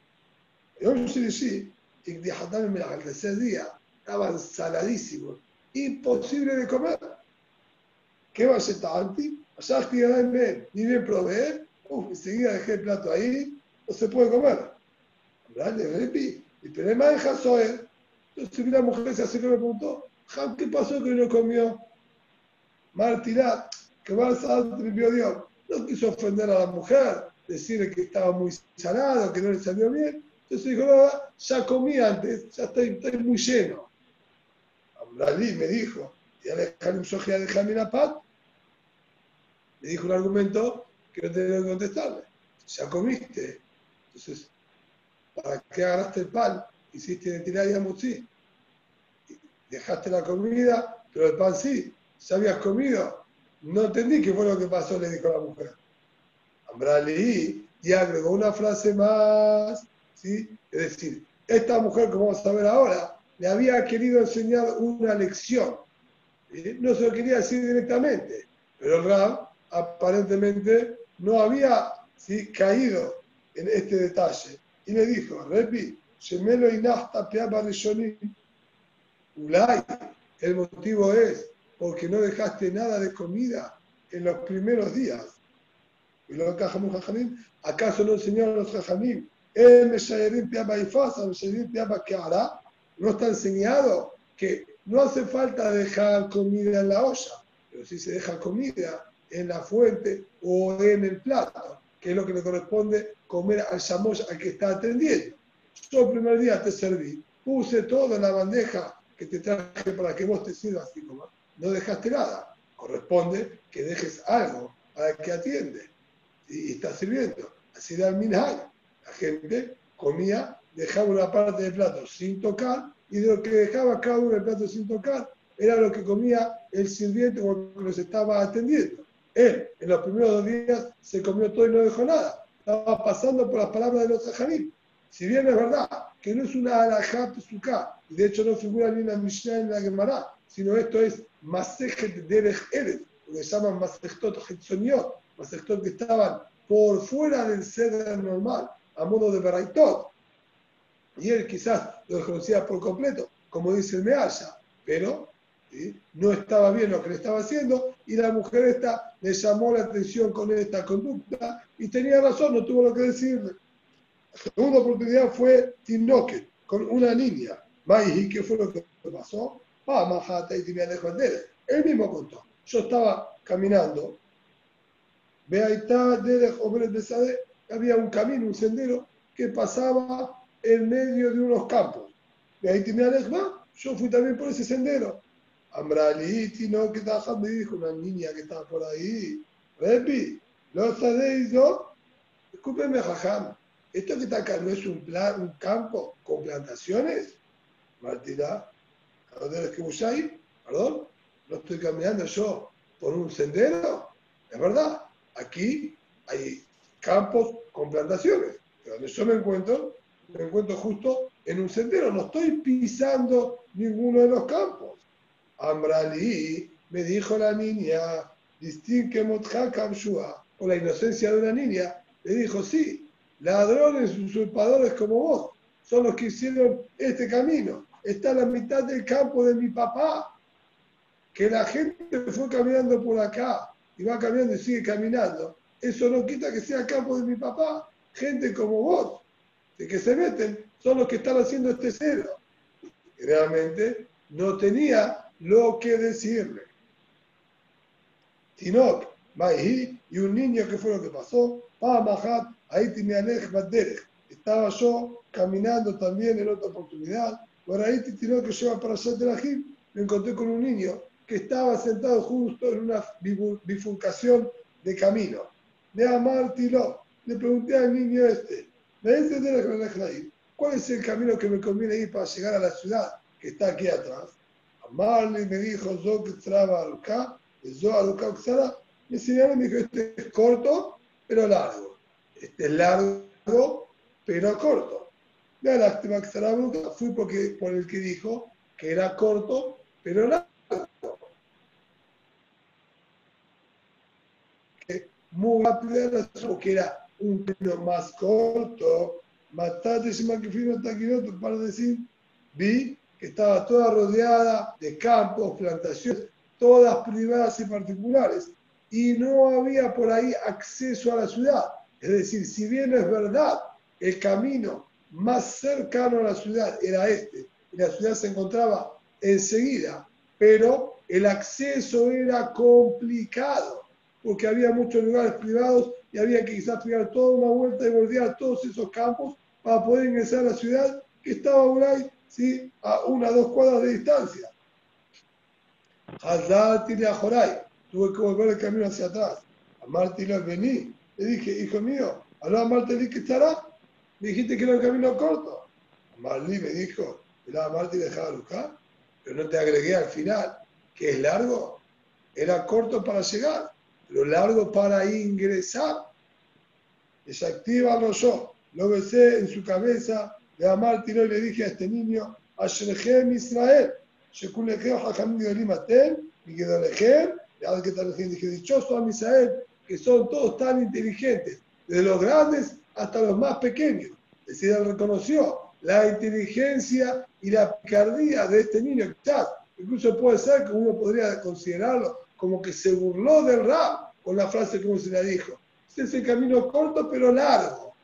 [SPEAKER 2] Yom Shilishi, y al tercer día, estaban saladísimos, imposible de comer. ¿Qué va a ser tanti? Allá ni bien proveer, uf, enseguida dejé el plato ahí, no se puede comer. Dale, repi, el problema es Hazoer. Entonces la mujer se acercó y me preguntó, ¿qué pasó que no comió? Martirá, que va a Dios. No quiso ofender a la mujer, decirle que estaba muy salado, que no le salió bien. Entonces dijo, no, ya comí antes, ya estoy, estoy muy lleno. Amrali me dijo, y Alejandro Sogia de Jamina Pat, me dijo un argumento que no tenía que contestarle. Ya comiste. Entonces, ¿para qué agarraste el pan? Hiciste identidad y amutzi. Dejaste la comida, pero el pan sí. ¿Ya habías comido? No entendí qué fue lo que pasó, le dijo la mujer. Ambrali y agregó una frase más, ¿sí? Es decir, esta mujer, como vamos a ver ahora, le había querido enseñar una lección. No se lo quería decir directamente, pero el Rab aparentemente no había ¿sí? caído en este detalle. Y le dijo, Repi, Shemelo Inasta Peaba Ulay, el motivo es porque no dejaste nada de comida en los primeros días. Y lo ¿acaso no enseñaron los Jajamim? Hará? no está enseñado que no hace falta dejar comida en la olla, pero si se deja comida en la fuente o en el plato, que es lo que le corresponde comer al shamosh al que está atendiendo. Yo el primer día te serví, puse todo en la bandeja que te traje para que vos te sirvas y. No dejaste nada. Corresponde que dejes algo para que atiende. Y, está sirviendo. Así da el minhag. La gente comía, dejaba una parte del plato sin tocar y de lo que dejaba cada uno del plato sin tocar era lo que comía el sirviente cuando los estaba atendiendo. Él, en los primeros dos días, se comió todo y no dejó nada. Estaba pasando por las palabras de los saharim. Si bien es verdad que no es una alajá pesuká, y de hecho no figura ni en la Mishnah ni en la Gemara, sino esto es Masejet Derech Eres, lo que llaman Masechtot Hetzoniot, Masechtot que estaban por fuera del ceder normal, a modo de Beraitot. Y él quizás lo desconocía por completo, como dice el Mealla, pero no estaba bien lo que le estaba haciendo y la mujer esta le llamó la atención con esta conducta y tenía razón, no tuvo lo que decirle. Segunda oportunidad fue Tinoque, con una niña. ¿y ¿qué fue lo que pasó? Él mismo contó. Yo estaba caminando. Había un camino, un sendero que pasaba en medio de unos campos. Yo fui también por ese sendero. Ambraliti, no, que me dijo una niña que estaba por ahí. Repi, lo sabéis, ¿no? Discúlpeme, jajam. ¿Esto que está acá no es un, plan, un campo con plantaciones? Martina, ¿a que ahí? Perdón, no estoy caminando yo por un sendero. Es verdad, aquí hay campos con plantaciones. Pero donde yo me encuentro, me encuentro justo en un sendero. No estoy pisando ninguno de los campos. Ambrali, me dijo la niña, distingue o la inocencia de una niña, le dijo, sí, ladrones, usurpadores como vos, son los que hicieron este camino. Está en la mitad del campo de mi papá. Que la gente fue caminando por acá y va caminando y sigue caminando. Eso no quita que sea el campo de mi papá. Gente como vos, de que se meten, son los que están haciendo este cero. realmente no tenía lo que decirle. Maihi, y un niño que fue lo que pasó, ahí Estaba yo caminando también en otra oportunidad, por ahí Tinok que lleva para allá de la me encontré con un niño que estaba sentado justo en una bifurcación de camino. De Amar le pregunté al niño este, ¿cuál es el camino que me conviene ir para llegar a la ciudad que está aquí atrás? Marley me dijo, Zok Tzrava Aruka, Zok Aruka Uxara, me enseñaron, me dijo, este es corto, pero largo. Este es largo, pero corto. La lástima que fui porque, por el que dijo, que era corto, pero largo. muy rápida, porque era un camino más corto. Matate Shemakifino Taquinoto para decir, vi que estaba toda rodeada de campos, plantaciones, todas privadas y particulares, y no había por ahí acceso a la ciudad. Es decir, si bien es verdad, el camino más cercano a la ciudad era este, y la ciudad se encontraba enseguida, pero el acceso era complicado, porque había muchos lugares privados y había que quizás pegar toda una vuelta y volver a todos esos campos para poder ingresar a la ciudad que estaba por ahí, ¿sí? a una o dos cuadras de distancia. Hazati a Joray, tuve que volver el camino hacia atrás. A Martín vení. Le dije, hijo mío, ¿aló a Martín que estará? Me dijiste que era un camino corto. Marlí me dijo, era Martín dejaba buscar, pero no te agregué al final, que es largo. Era corto para llegar, pero largo para ingresar. Desactiva no yo. Lo besé en su cabeza, le Martín y le dije a este niño, Ashrechem Israel, Shekulechem Hachamim Yolim Atem, y Gedolechem, y que tal dije, dichoso a Misael, que son todos tan inteligentes, desde los grandes hasta los más pequeños. Es decir, él reconoció la inteligencia y la picardía de este niño. Quizás, incluso puede ser que uno podría considerarlo como que se burló del rap con la frase como se le dijo. Este es el camino corto pero largo.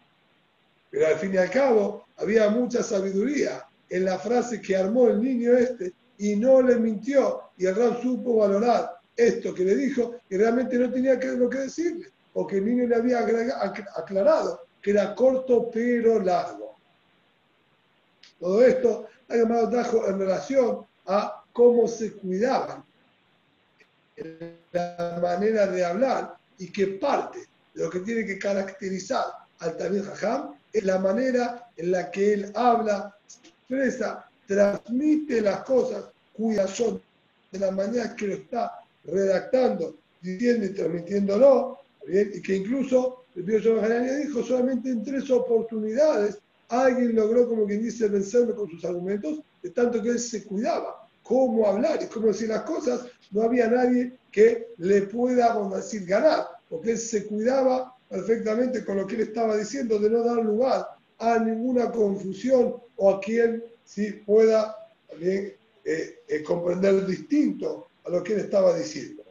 [SPEAKER 2] Pero al fin y al cabo había mucha sabiduría en la frase que armó el niño este y no le mintió y el rap supo valorar esto que le dijo y realmente no tenía que, lo que decirle, porque el niño le había aclarado que era corto pero largo. Todo esto ha llamado trajo en relación a cómo se cuidaban, la manera de hablar y que parte de lo que tiene que caracterizar al Tamil Jajam es la manera en la que él habla, expresa, transmite las cosas cuyas son de la manera que lo está redactando, diciendo y transmitiéndolo, y que incluso el Pío dijo solamente en tres oportunidades alguien logró, como quien dice, vencerme con sus argumentos, de tanto que él se cuidaba cómo hablar y cómo decir las cosas, no había nadie que le pueda, vamos a decir, ganar, porque él se cuidaba perfectamente con lo que él estaba diciendo, de no dar lugar a ninguna confusión o a quien sí pueda también eh, eh, comprender distinto a lo que él estaba diciendo.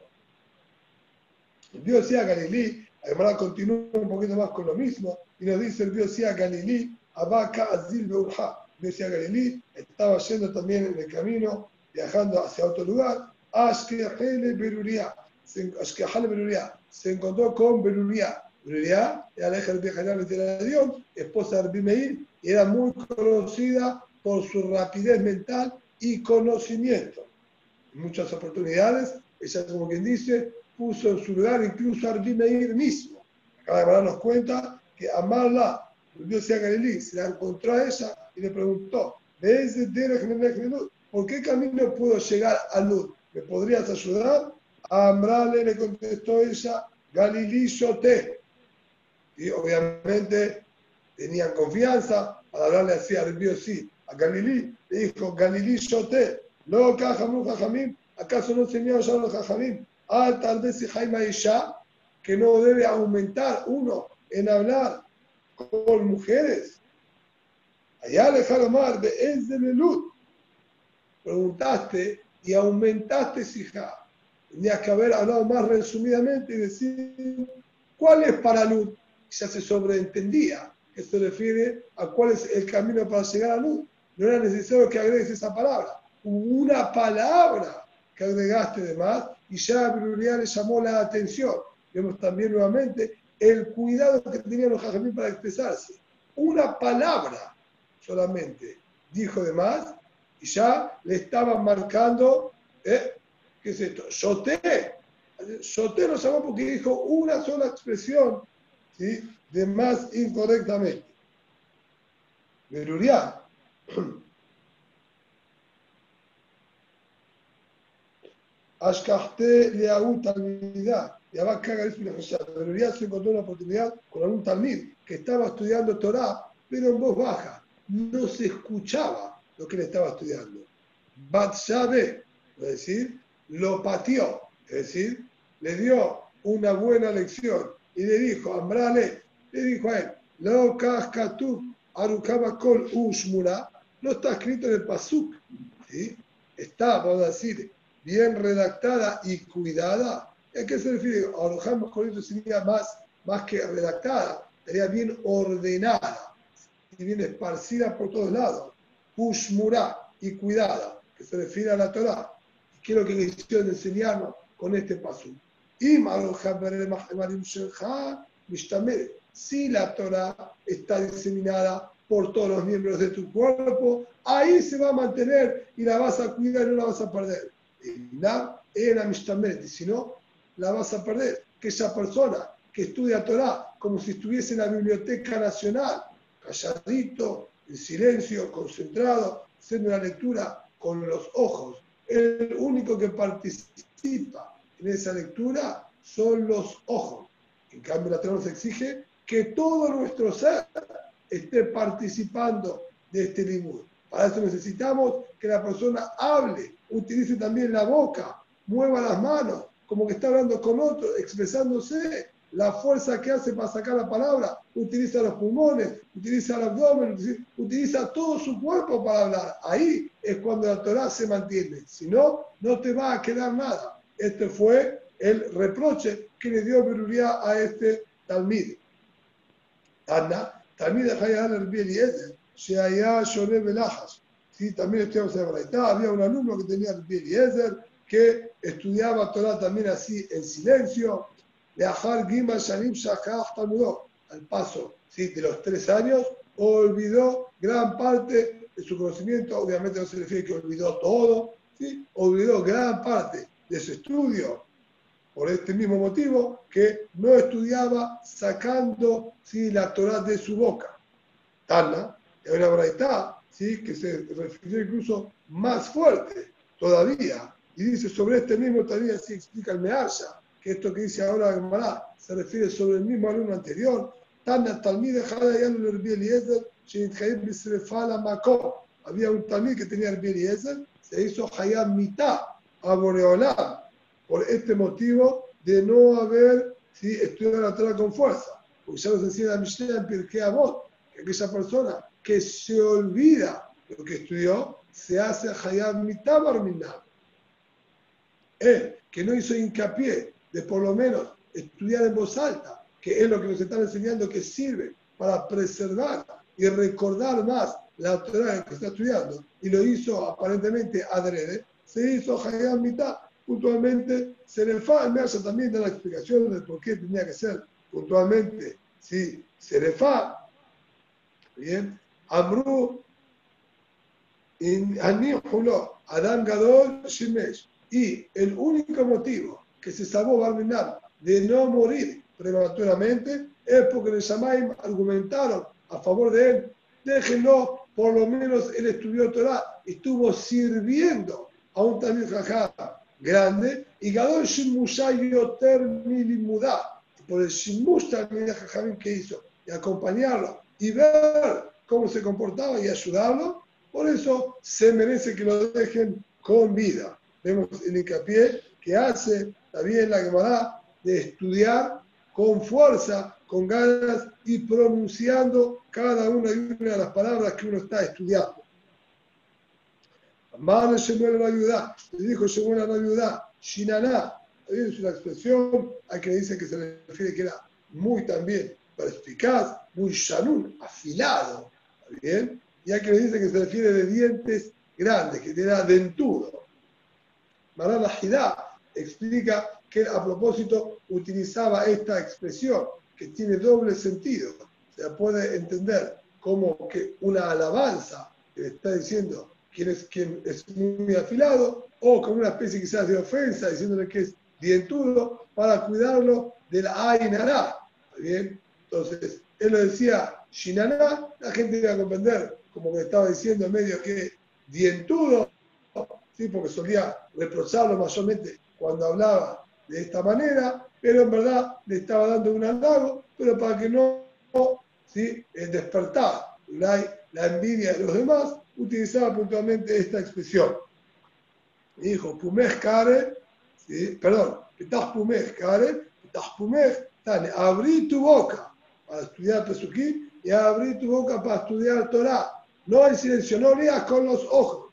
[SPEAKER 2] El Dios decía Galilí, además continúa un poquito más con lo mismo, y nos dice el Dios decía Galilí, Abaca Azil Beurja. Dios decía Galilí, estaba yendo también en el camino, viajando hacia otro lugar, Ashkehele Beruria, se encontró con Beruria. Beruria era la hija de Dios, esposa de Bimeir, y era muy conocida por su rapidez mental y conocimiento en muchas oportunidades, ella, como quien dice, puso en su lugar incluso a Arbimeir mismo. Acaba de darnos cuenta que Amarla, dios de Galilí, se la encontró a ella y le preguntó, ¿por qué camino puedo llegar a Luz? ¿Me podrías ayudar? A Amrale le contestó ella, Galilí Soté. Y obviamente tenían confianza para hablarle así a sí. A Galilí le dijo, Galilí Soté, no, Jajamim, ¿acaso no enseñaron ya los Jajamim? Ah, tal vez si Jaime Isha, que no debe aumentar uno en hablar con mujeres. Allá le mar de es de Melut. Preguntaste y aumentaste Sija. Tenías que haber hablado más resumidamente y decir cuál es para luz. Ya se sobreentendía que se refiere a cuál es el camino para llegar a luz. No era necesario que agregues esa palabra una palabra que agregaste de más y ya a le llamó la atención. Vemos también nuevamente el cuidado que tenían los jajamín para expresarse. Una palabra solamente dijo de más y ya le estaban marcando, ¿eh? ¿qué es esto? Soté. Soté lo llamó porque dijo una sola expresión ¿sí? de más incorrectamente. Beruriá Ashkahte Leaú Talmidá. Y Abba Kaga Pero ya se encontró una oportunidad con algún Talmid que estaba estudiando Torah, pero en voz baja. No se escuchaba lo que él estaba estudiando. Batshabe, es decir, lo pateó, es decir, le dio una buena lección y le dijo, Ambrale, le dijo a él, Lo tu arukaba kol ushmura, no está escrito en el pasuk, ¿sí? está, vamos a decir, bien redactada y cuidada. ¿A qué se refiere? Arujam con eso sería más, más que redactada, sería bien ordenada y bien esparcida por todos lados. Ushmura y cuidada, que se refiere a la Torah. ¿Qué es lo que quisieron enseñarnos con este paso? Si la Torah está diseminada por todos los miembros de tu cuerpo, ahí se va a mantener y la vas a cuidar y no la vas a perder. Si no, la vas a perder. Que esa persona que estudia Torah como si estuviese en la Biblioteca Nacional, calladito, en silencio, concentrado, haciendo la lectura con los ojos. El único que participa en esa lectura son los ojos. En cambio, la Torah nos exige que todo nuestro ser esté participando de este libro. Para eso necesitamos que la persona hable, utilice también la boca, mueva las manos, como que está hablando con otro, expresándose. La fuerza que hace para sacar la palabra, utiliza los pulmones, utiliza el abdomen, utiliza todo su cuerpo para hablar. Ahí es cuando la Torah se mantiene. Si no, no te va a quedar nada. Este fue el reproche que le dio Beruría a este Talmid. Anda, Talmid de Hayal el Eliezer, Sheaya Shone Belajas. Sí, también estudiamos en Braitá. Había un alumno que tenía el Eliezer que estudiaba Torah también así en silencio. Leahar Gima Shanim Talmudó. Al paso ¿sí? de los tres años, olvidó gran parte de su conocimiento. Obviamente no se refiere que olvidó todo, ¿sí? olvidó gran parte de su estudio por este mismo motivo que no estudiaba sacando ¿sí? la Torah de su boca. Tana, y una braita, ¿sí? que se refirió incluso más fuerte todavía, y dice sobre este mismo todavía sí explica el Measha, que esto que dice ahora Gemara se refiere sobre el mismo alumno anterior. Había un Talmid que tenía el Eliezer, se hizo Hayam Mitah a Boreolam por este motivo de no haber ¿sí? estudiado la Torah con fuerza. Porque ya nos enseña la Mishnah en Pirkei Avot, que aquella persona que se olvida lo que estudió, se hace Hayab Mitabar Minab. Él, que no hizo hincapié de por lo menos estudiar en voz alta, que es lo que nos están enseñando que sirve para preservar y recordar más la Torah que está estudiando, y lo hizo aparentemente adrede, se hizo Hayab Mitad puntualmente se le hace también da la explicación de por qué tenía que ser puntualmente, si se le fa, bien, Amru, Adam Gadol, Shimesh, y el único motivo que se salvó Barminar de no morir prematuramente es porque los Shamaim argumentaron a favor de él, déjenlo, por lo menos él estudió Torah, estuvo sirviendo a un también jajá grande, y Gadol Shimushayoter Milimudá, por el Shimush también de que hizo, y acompañarlo, y ver cómo se comportaba y ayudarlo, por eso se merece que lo dejen con vida. Vemos el hincapié que hace también la Gemara de estudiar con fuerza, con ganas y pronunciando cada una y una de las palabras que uno está estudiando. Amar Shemuel la ayuda, le dijo Shemuel la ayuda, Shinaná, es una expresión, hay que dice que se refiere que era muy también perspicaz, muy shanun, afilado, ¿bien? Y hay que dice que se refiere de dientes grandes, que dentudo. Marana Hidá explica que a propósito utilizaba esta expresión, que tiene doble sentido. Se puede entender como que una alabanza que le está diciendo quien es, quien es muy afilado, o como una especie quizás de ofensa, diciéndole que es dientudo, para cuidarlo de la Ainara. ¿Bien? Entonces, él lo decía Shinana, la gente iba a comprender, como que estaba diciendo en medio que dientudo, ¿sí? porque solía reprocharlo mayormente cuando hablaba de esta manera, pero en verdad le estaba dando un halago, pero para que no, ¿sí? despertar la, la envidia de los demás utilizaba puntualmente esta expresión. Dijo, pumej care, ¿sí? perdón, petach pumej care, pumej Dale, abrí tu boca para estudiar Pesukim y abrí tu boca para estudiar Torah. No hay silencio, no leas con los ojos.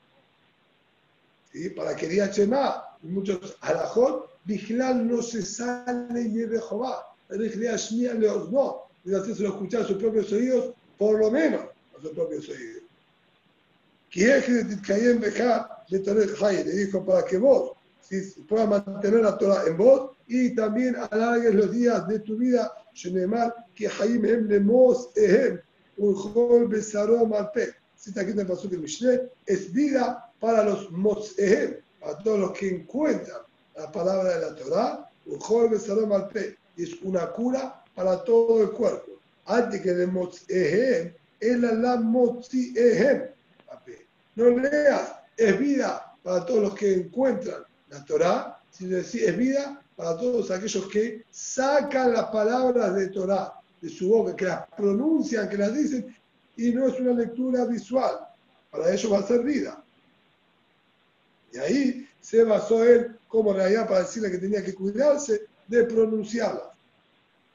[SPEAKER 2] ¿Sí? Para que diga Chema, muchos alajot, Vigilal no se sale y de Jehová. No, debe hacerse escuchar a sus propios oídos, por lo menos a sus propios oídos. Le dijo para que vos si puedas mantener la Torah en vos y también alargues los días de tu vida. Que em lemos ehem, besarom. Si está aquí el paso de Mishle, es vida para los mosehem, para todos los que encuentran la palabra de la Torah, un besarom alpe. Es una cura para todo el cuerpo. Antes que de mosehem, el la ehem. No leas, es vida para todos los que encuentran la Torah, sino decir, es vida para todos aquellos que sacan las palabras de Torah de su boca, que las pronuncian, que las dicen, y no es una lectura visual. Para ellos va a ser vida. Y ahí se basó él como realidad para decirle que tenía que cuidarse de pronunciarlas.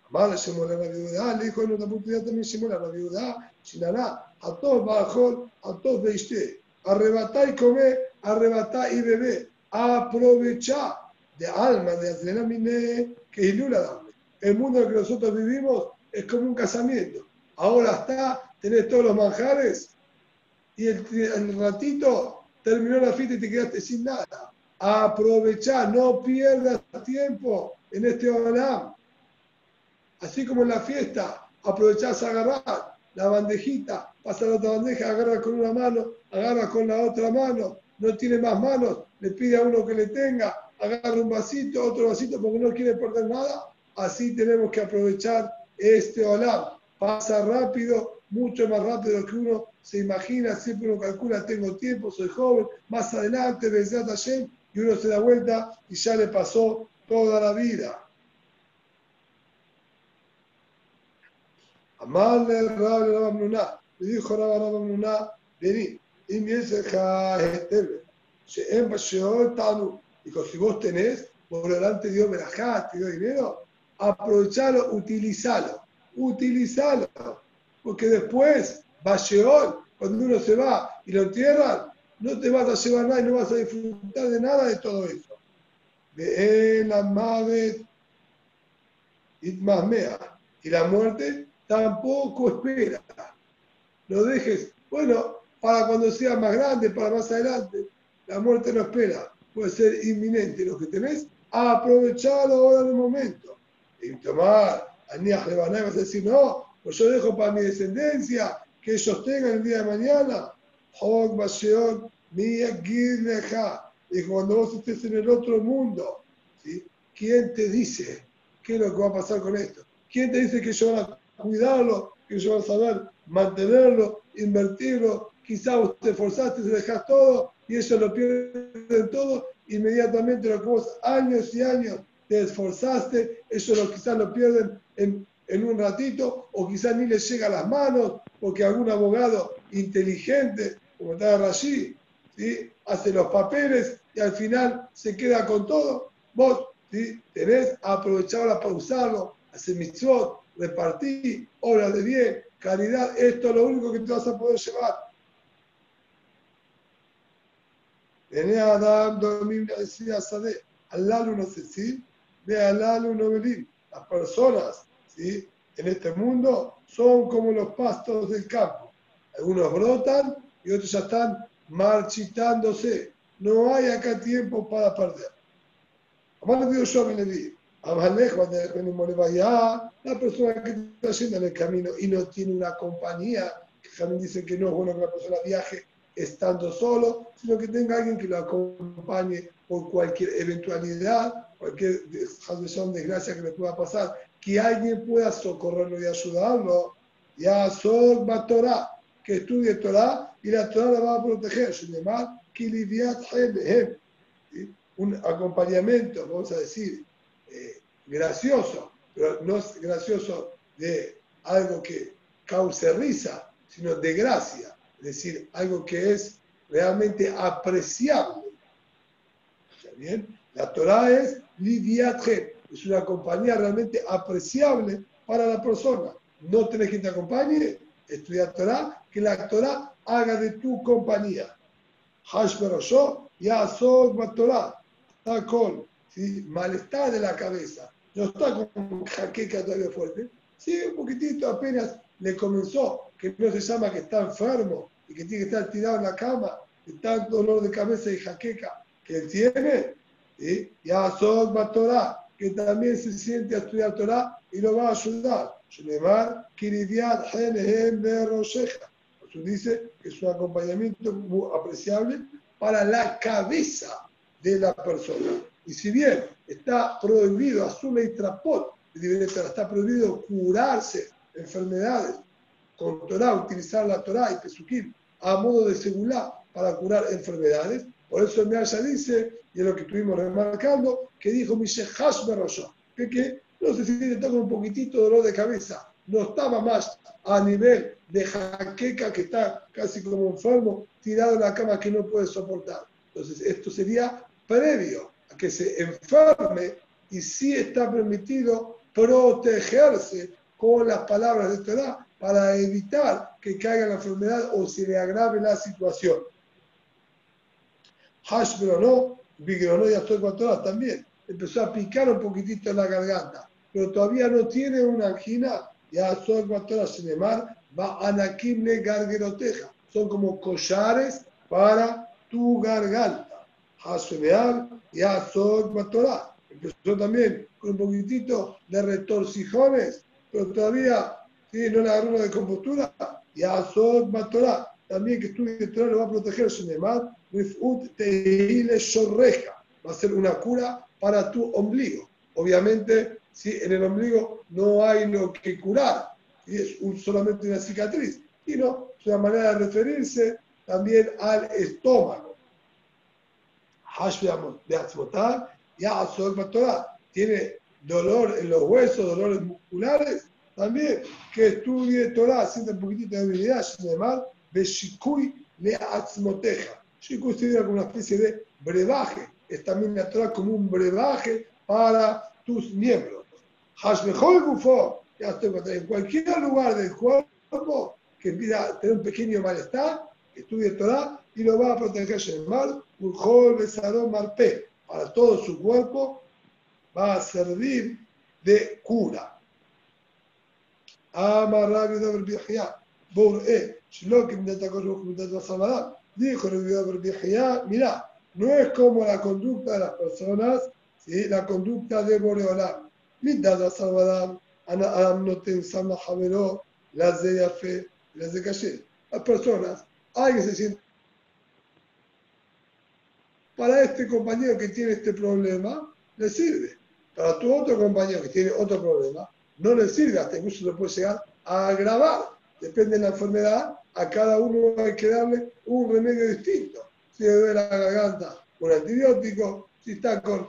[SPEAKER 2] Amar Shemol la viuda, le dijo en otra oportunidad también Shemol la viuda, Shinará, a todos bajón, a todos veiste, arrebatá y come, arrebatá y bebé aprovechar de alma de Azrenamine que ilula El mundo en el que nosotros vivimos es como un casamiento. Ahora está, tenés todos los manjares y el, ratito terminó la fiesta y te quedaste sin nada. Aprovechar, no pierdas tiempo en este olam. Así como en la fiesta, aprovechás a agarrar la bandejita, pasa la otra bandeja, agarra con una mano, agarra con la otra mano, no tiene más manos, le pide a uno que le tenga, agarra un vasito, otro vasito porque no quiere perder nada. Así tenemos que aprovechar este olam. Pasa rápido, mucho más rápido que uno se imagina, siempre uno calcula, tengo tiempo, soy joven, más adelante, Besat y uno se da vuelta y ya le pasó toda la vida. Amarle le dijo vení, y me dice, Dijo, si vos tenés, por delante Dios me te dio dinero, aprovechalo, utilizalo, utilizalo. Porque después, Valleón, cuando uno se va y lo entierran, no te vas a llevar nada y no vas a disfrutar de nada de todo eso. De la madre y la muerte tampoco espera. Lo dejes, bueno, para cuando sea más grande, para más adelante. La muerte no espera, puede ser inminente. Lo que tenés, aprovechalo ahora en el momento. Y tomar, Aniach Lebanay, vas a decir, no, pues yo dejo para mi descendencia, que ellos tengan el día de mañana. Hog Basheon, Y cuando vos estés en el otro mundo, ¿sí? ¿quién te dice qué es lo que va a pasar con esto? ¿Quién te dice que yo van a cuidarlo, que yo van a saber mantenerlo, invertirlo, quizás usted te esforzaste, se dejas todo y ellos lo pierden todo, inmediatamente lo que vos años y años te esforzaste, ellos lo, quizás lo pierden en, un ratito o quizás ni les llega a las manos porque algún abogado inteligente, como está Rashi, ¿sí? hace los papeles y al final se queda con todo. Vos ¿sí? tenés aprovecharla para usarlo, hacer mitzvot, repartir, obras de bien, caridad, esto es lo único que te vas a poder llevar. Sade, Alalu no sé ve Alalu no velim. Las personas ¿sí? en este mundo son como los pastos del campo. Algunos brotan y otros ya están marchitándose. No hay acá tiempo para perder. Amar Dios yo me le di. La persona que está yendo en el camino y no tiene una compañía, también dicen que no es bueno que la persona viaje estando solo, sino que tenga alguien que lo acompañe por cualquier eventualidad, cualquier desgracia que le pueda pasar, que alguien pueda socorrerlo y ayudarlo. Ya Sol va Torah, que estudie Torah y la Torah la va a proteger. Un acompañamiento, vamos a decir, eh, gracioso, pero no es gracioso de algo que cause risa, sino de gracia decir, algo que es realmente apreciable. ¿Está bien? La Torah es Lidiatje, es una compañía realmente apreciable para la persona. No tenés que te acompañe, estudiar Torah, que la Torah haga de tu compañía. Hash ya Torah, está con malestar de la cabeza, no está con jaqueca todavía fuerte, sí, un poquitito apenas le comenzó, que no se llama que está enfermo y que tiene que estar tirado en la cama, de tanto dolor de cabeza y jaqueca que él tiene, ¿sí? ya soy Torah, que también se siente a estudiar Torah y lo va a ayudar. Shemar, Kiridiat, Genehem, Berosheja. Eso dice que es un acompañamiento muy apreciable para la cabeza de la persona. Y si bien está prohibido, asume y trapot, está prohibido curarse enfermedades con Torah, utilizar la Torah y Pesukim a modo de seguridad para curar enfermedades, por eso el Measha dice, y es lo que estuvimos remarcando, que dijo Mishe Hashberosha, que, que no se siente con un poquitito de dolor de cabeza, no estaba más a nivel de jaqueca que está casi como enfermo, tirado en la cama que no puede soportar. Entonces, esto sería previo a que se enferme y sí está permitido protegerse con las palabras de Torah para evitar que caiga la enfermedad o se le agrave la situación. Hashbrono, Bigrono y Torah también empezó a picar un poquitito en la garganta, pero todavía no tiene una angina. Ya son Torah Sinemar, va Anakim le gargeroteja. Son como collares para tu garganta. Hasbeal, ya son Torah. Empezó también con un poquitito de retorcijones, pero todavía ¿sí? no le agarró una de compostura. Ya son Torah. También que estudie Torah lo va a proteger Sinemar Va a ser una cura para tu ombligo. Obviamente, si en el ombligo no hay lo que curar, y es solamente una cicatriz, sino es una manera de referirse también al estómago. ya tiene dolor en los huesos, dolores musculares, también que estudie Torah, siente un poquitito de debilidad, además, Beshikui le atzmoteja yo considero como una especie de brebaje, es también natural como un brebaje para tus miembros. Gufo, ya estoy en cualquier lugar del cuerpo que empieza tener un pequeño malestar, estudie Torah y lo va a proteger mal, un Besadón Marpe, para todo su cuerpo va a servir de cura. Amar Rabbi Detakosh Bukhudat Salvador. Dijo el mira, no es como la conducta de las personas, ¿sí? la conducta de Boreolam. Midas Salvador, Adam no te ensama Javeró, las de Yafe, las de Caché. Las personas, alguien se siente. Para este compañero que tiene este problema, le sirve. Para tu otro compañero que tiene otro problema, no le sirve, hasta incluso le puede llegar a agravar. Depende de la enfermedad, a cada uno hay que darle un remedio distinto. Si le duele la garganta, un antibiótico, si está con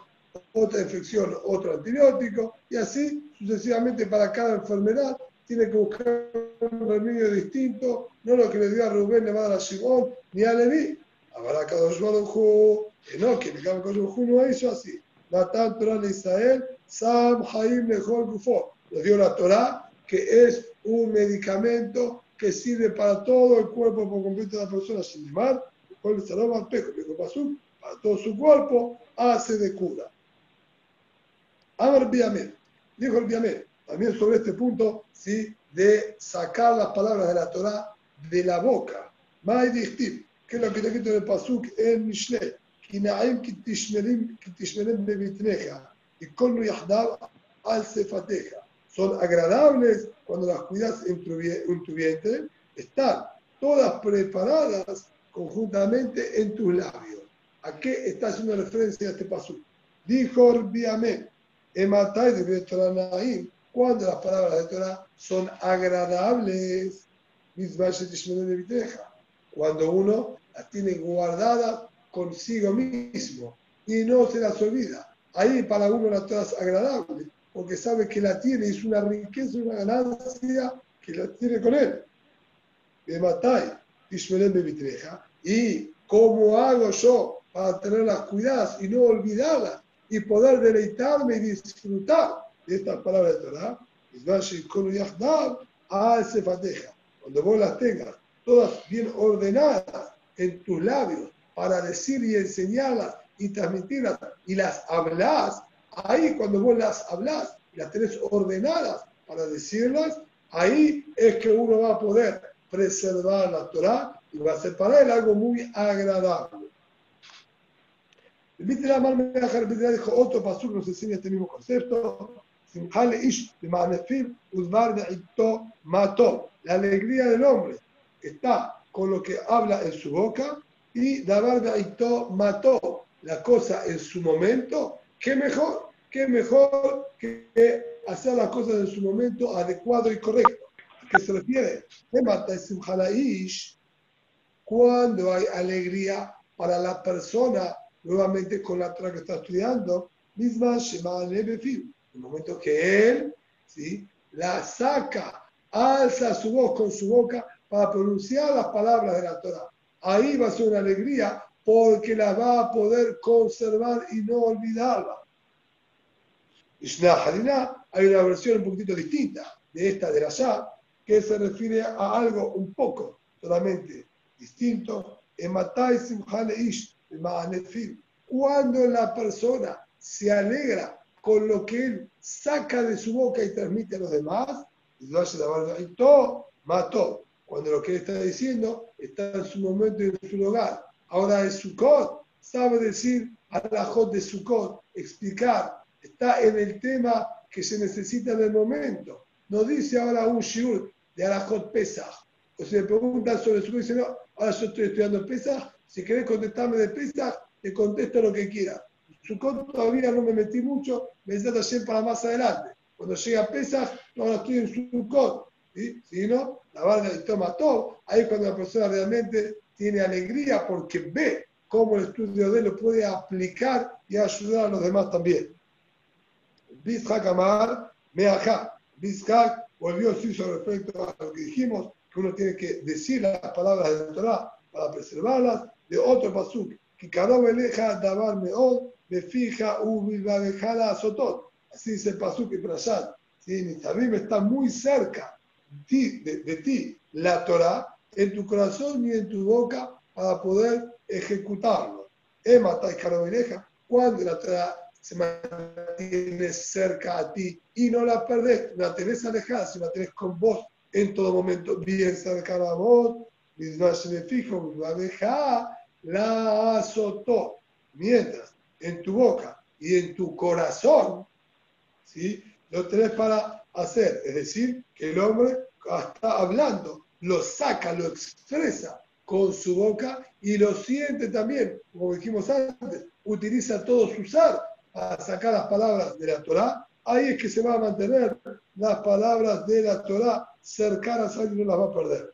[SPEAKER 2] otra infección, otro antibiótico, y así sucesivamente para cada enfermedad tiene que buscar un remedio distinto, no lo que le dio a Rubén le va a dar a Simón ni a Leví. Ahora cada que no, que cada uno no hizo así. De Israel, Sam Haim Mejor Gufo. Nos dio la Torah, que es un medicamento que sirve para todo el cuerpo por completo de la persona, sin embargo, el salón para todo su cuerpo, hace de cura. Amar Biamel, dijo el Biamel, también sobre este punto, ¿sí? de sacar las palabras de la Torah de la boca. Mai que es lo que te quito en el Pasuk en Mishle, Kinaim kitishmerim bebitneja, y kol yahdav al sefateja son agradables cuando las cuidas en tu, vientre, están todas preparadas conjuntamente en tus labios. ¿A qué está haciendo referencia este paso? Dijo Orbiame, Ematai de cuando las palabras de Torah son agradables, cuando uno las tiene guardadas consigo mismo y no se las olvida. Ahí para uno la Torah es agradable porque sabe que la tiene, es una riqueza, una ganancia que la tiene con él. De Matai, ¿Y cómo hago yo para tenerlas cuidadas y no olvidarlas y poder deleitarme y disfrutar de estas palabras de Torah. Cuando vos las tengas todas bien ordenadas en tus labios para decir y enseñarlas y transmitirlas y las hablas, ahí cuando vos las hablas y las tenés ordenadas para decirlas, ahí es que uno va a poder preservar la Torah y va a ser para él algo muy agradable. El la Mar dijo otro pasú que nos enseña este mismo concepto. La alegría del hombre está con lo que habla en su boca y Dabar mató la cosa en su momento. ¿Qué mejor? ¿Qué mejor que hacer las cosas en su momento adecuado y correcto? ¿A qué se refiere? Cuando hay alegría para la persona nuevamente con la Torah que está estudiando, misma Shema el momento que él ¿sí? la saca, alza su voz con su boca para pronunciar las palabras de la Torah. Ahí va a ser una alegría porque la va a poder conservar y no olvidarla. hay una versión un poquitito distinta de esta de la ya, que se refiere a algo un poco solamente distinto. Cuando la persona se alegra con lo que él saca de su boca y transmite a los demás, mató. Cuando lo que él está diciendo está en su momento y en su lugar. Ahora es Sukkot, sabe decir alajot de Sukkot, explicar, está en el tema que se necesita en el momento. No dice ahora un shiur de alajot Pesach. O se le preguntan sobre Sukkot y dice, no, ahora yo estoy estudiando Pesach, si querés contestarme de Pesach, te contesto lo que quiera. Sukkot todavía no me metí mucho, me trata ayer para más adelante. Cuando llega Pesach, no, estoy en Sukkot. ¿sí? Si no, la barra toma todo, ahí cuando la persona realmente tiene alegría porque ve cómo el estudio de él lo puede aplicar y ayudar a los demás también. Bizhak Amar, Meaja. Bizhak volvió sí sobre respecto a lo que dijimos, que uno tiene que decir las palabras de la Torah para preservarlas, de otro pasuk, que cada veleja dabar meod, me fija la sotot. Así dice el pasuk y Prashat. ¿sí? está muy cerca de, de ti la Torah, en tu corazón ni en tu boca para poder ejecutarlo. Emma Taikarovileja, cuando la Torah se mantiene cerca a ti y no la perdés, la tenés alejada, si la tenés con vos en todo momento, bien cerca a vos, me fijo, la azotó. Mientras en tu boca y en tu corazón, ¿sí? lo tenés para hacer. Es decir, que el hombre está hablando lo saca, lo expresa con su boca y lo siente también, como dijimos antes, utiliza todo su ser para sacar las palabras de la Torah, ahí es que se va a mantener las palabras de la Torah cercanas a él y no las va a perder.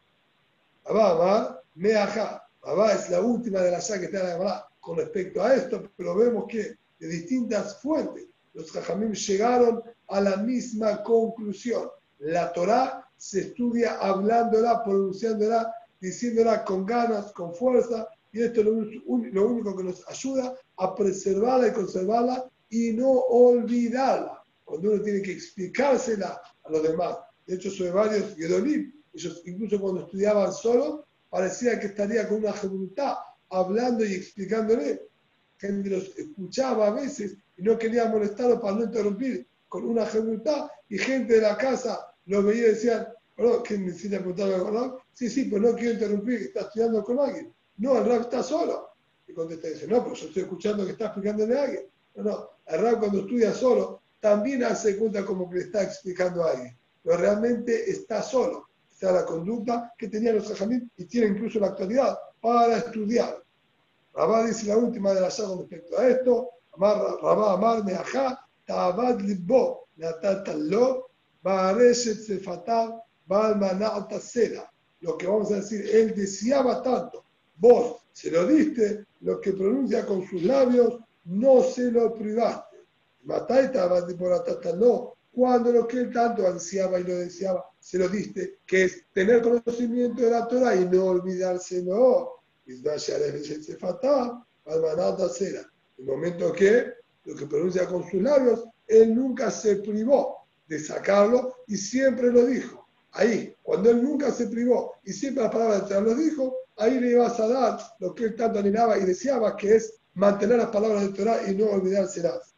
[SPEAKER 2] Abba Amar, Meaja. Abba es la última de las ya que te hablar con respecto a esto, pero vemos que de distintas fuentes los Jajamim llegaron a la misma conclusión. La Torah se estudia hablándola, pronunciándola, diciéndola con ganas, con fuerza, y esto es lo, único que nos ayuda a preservarla y conservarla y no olvidarla. Cuando uno tiene que explicársela a los demás. De hecho, sobre varios Gedolim, ellos incluso cuando estudiaban solo, parecía que estaría con una voluntad hablando y explicándole. Gente los escuchaba a veces y no quería molestarlo para no interrumpir con una voluntad, y gente de la casa lo veía y decían, perdón, ¿quién necesita preguntarle al Rab? Sí, sí, pero no quiero interrumpir, que está estudiando con alguien. No, el Rab está solo. Y contesta y dice, no, pues yo estoy escuchando que está explicándole a alguien. No, no, el Rab cuando estudia solo también hace cuenta como que le está explicando a alguien, pero realmente está solo. Está la conducta que tenían los Jajamim y tiene incluso la actualidad para estudiar. Rabá dice la última de las con respecto a esto, Rabá Amar Meajá, Tabad Libbo, lo lo que vamos a decir, él deseaba tanto, vos se lo diste, lo que pronuncia con sus labios, no se lo privaste. no, cuando lo que él tanto ansiaba y lo deseaba, se lo diste, que es tener conocimiento de la Torah y no olvidárselo. El momento que lo que pronuncia con sus labios, él nunca se privó de sacarlo y siempre lo dijo. Ahí, cuando él nunca se privó y siempre las palabras de Torah lo dijo, ahí le ibas a dar lo que él tanto anhelaba y deseaba, que es mantener las palabras de Torah y no olvidárselas.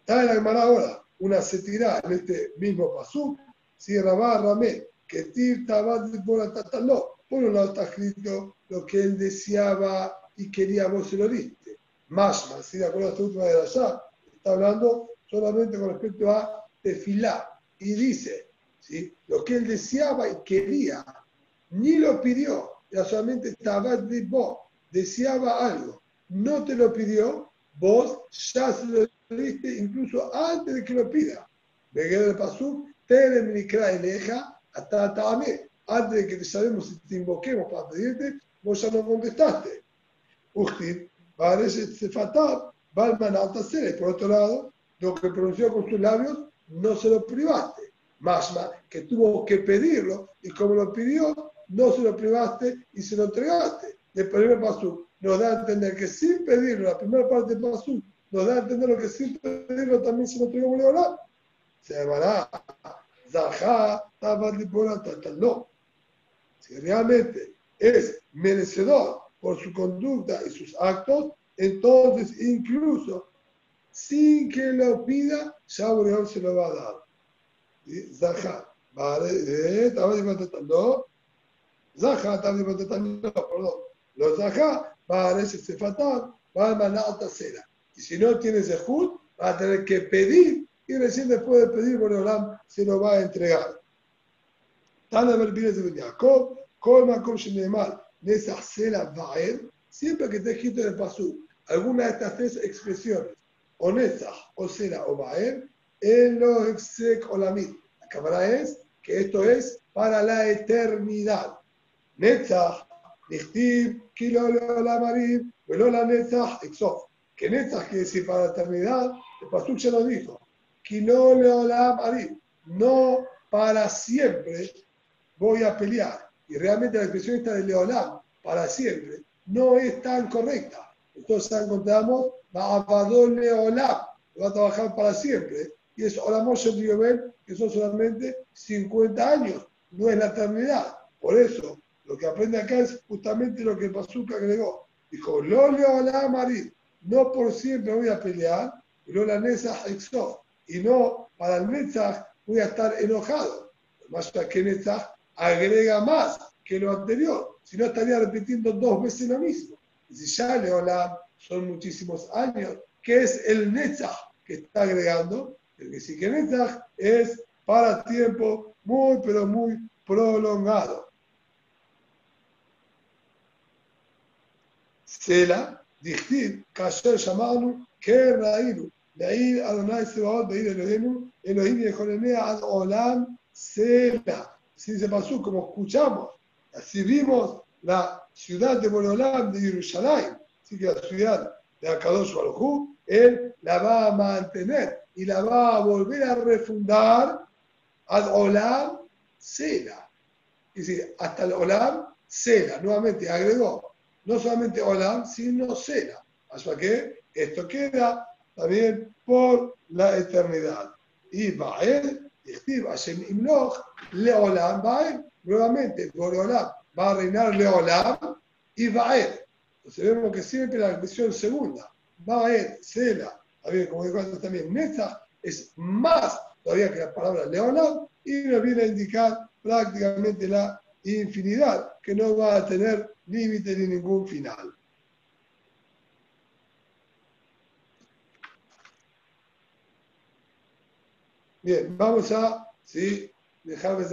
[SPEAKER 2] Está en la Gemara ahora una setirá en este mismo pasú, si Rabá Ramé, que Tir Tabat no. Por un lado está escrito lo que él deseaba y quería, vos se lo diste. Más, si de acuerdo a esta última de allá, está hablando solamente con respecto a Tefilá. Y dice, ¿sí? lo que él deseaba y quería, ni lo pidió, ya solamente Tabat de vos, deseaba algo, no te lo pidió, vos ya se lo diste incluso antes de que lo pida. Veguero de Pasú, Terem Nikra Eleja, hasta Tamé, antes de que te sabemos si te invoquemos para pedirte, vos ya no contestaste. Usted, parece Sefatab, Balman Altasere, por otro lado, lo que pronunció con sus labios, no se lo privaste. Masma, que tuvo que pedirlo, y como lo pidió, no se lo privaste y se lo entregaste. El primer paso nos da a entender que sin pedirlo, la primera parte del paso nos da a entender lo que sin pedirlo también se lo entregó a Se llamará Zahá, no. Si realmente es merecedor por su conducta y sus actos, entonces incluso sin que lo pida, ya Boreón se lo va a dar. Zahá, vale, no. Zahá, no, perdón. Los Zahá, parece Sefatán, va a manar cera. Y si no tiene Zehut, va a tener que pedir y recién después de pedir, Boreolam se lo va a entregar. Tana Berbines de Jacob, Colma Kom Shenemal, Nesa Sela Vaed, siempre que esté escrito en el Pasú, alguna de estas tres expresiones, o Nesa, o Sela, o Vaed, en los Exek Olamid. La cámara es que esto es para la eternidad. Netzach, Nichtib, Kilo Leolamarim, Velola Netzach, Exof. Que Netzach quiere decir para la eternidad, el Pasú ya lo dijo no no para siempre voy a pelear. Y realmente la expresión esta de Leolam, para siempre, no es tan correcta. Entonces encontramos Leolam, va a trabajar para siempre. Y es Olamosh Yobel, que son solamente 50 años, no es la eternidad. Por eso, lo que aprende acá es justamente lo que Pazuca agregó. Dijo, Lo Leolam no por siempre voy a pelear, pero la Nesa Exo y no para el Netzach voy a estar enojado. Más que Netzach agrega más que lo anterior, si no estaría repitiendo dos veces lo mismo. Y si ya Leolam son muchísimos años, ¿qué es el Netzach que está agregando? El que sí que Netzach es para tiempo muy, pero muy prolongado. Sela, Dichtiv, Kasher Shamanu, que Raíru, Leir Adonai Sebaot, Beir Elohim, Elohim Yehorenea Ad Olam Sela. Así se pasó, como escuchamos. Así vimos la ciudad de Boreolam de Jerusalén. Así que la ciudad de Akadosh Baruj él la va a mantener y la va a volver a refundar Ad Olam Sela. Y decir, hasta el Olam Sela. Nuevamente agregó, no solamente Olam, sino Sela. ¿Hasta que Esto queda también por la eternidad. Y Bael, Hashem Imloch, Leolam Bael, nuevamente, Boreolam va a reinar Leolam y Bael. Entonces vemos que siempre la expresión segunda, Bael, Sela, como dijo también, Netzach, es más todavía que la palabra Leolam y nos viene a indicar prácticamente la infinidad, que no va a tener límite ni ningún final. Bien, vamos a ¿sí? dejar de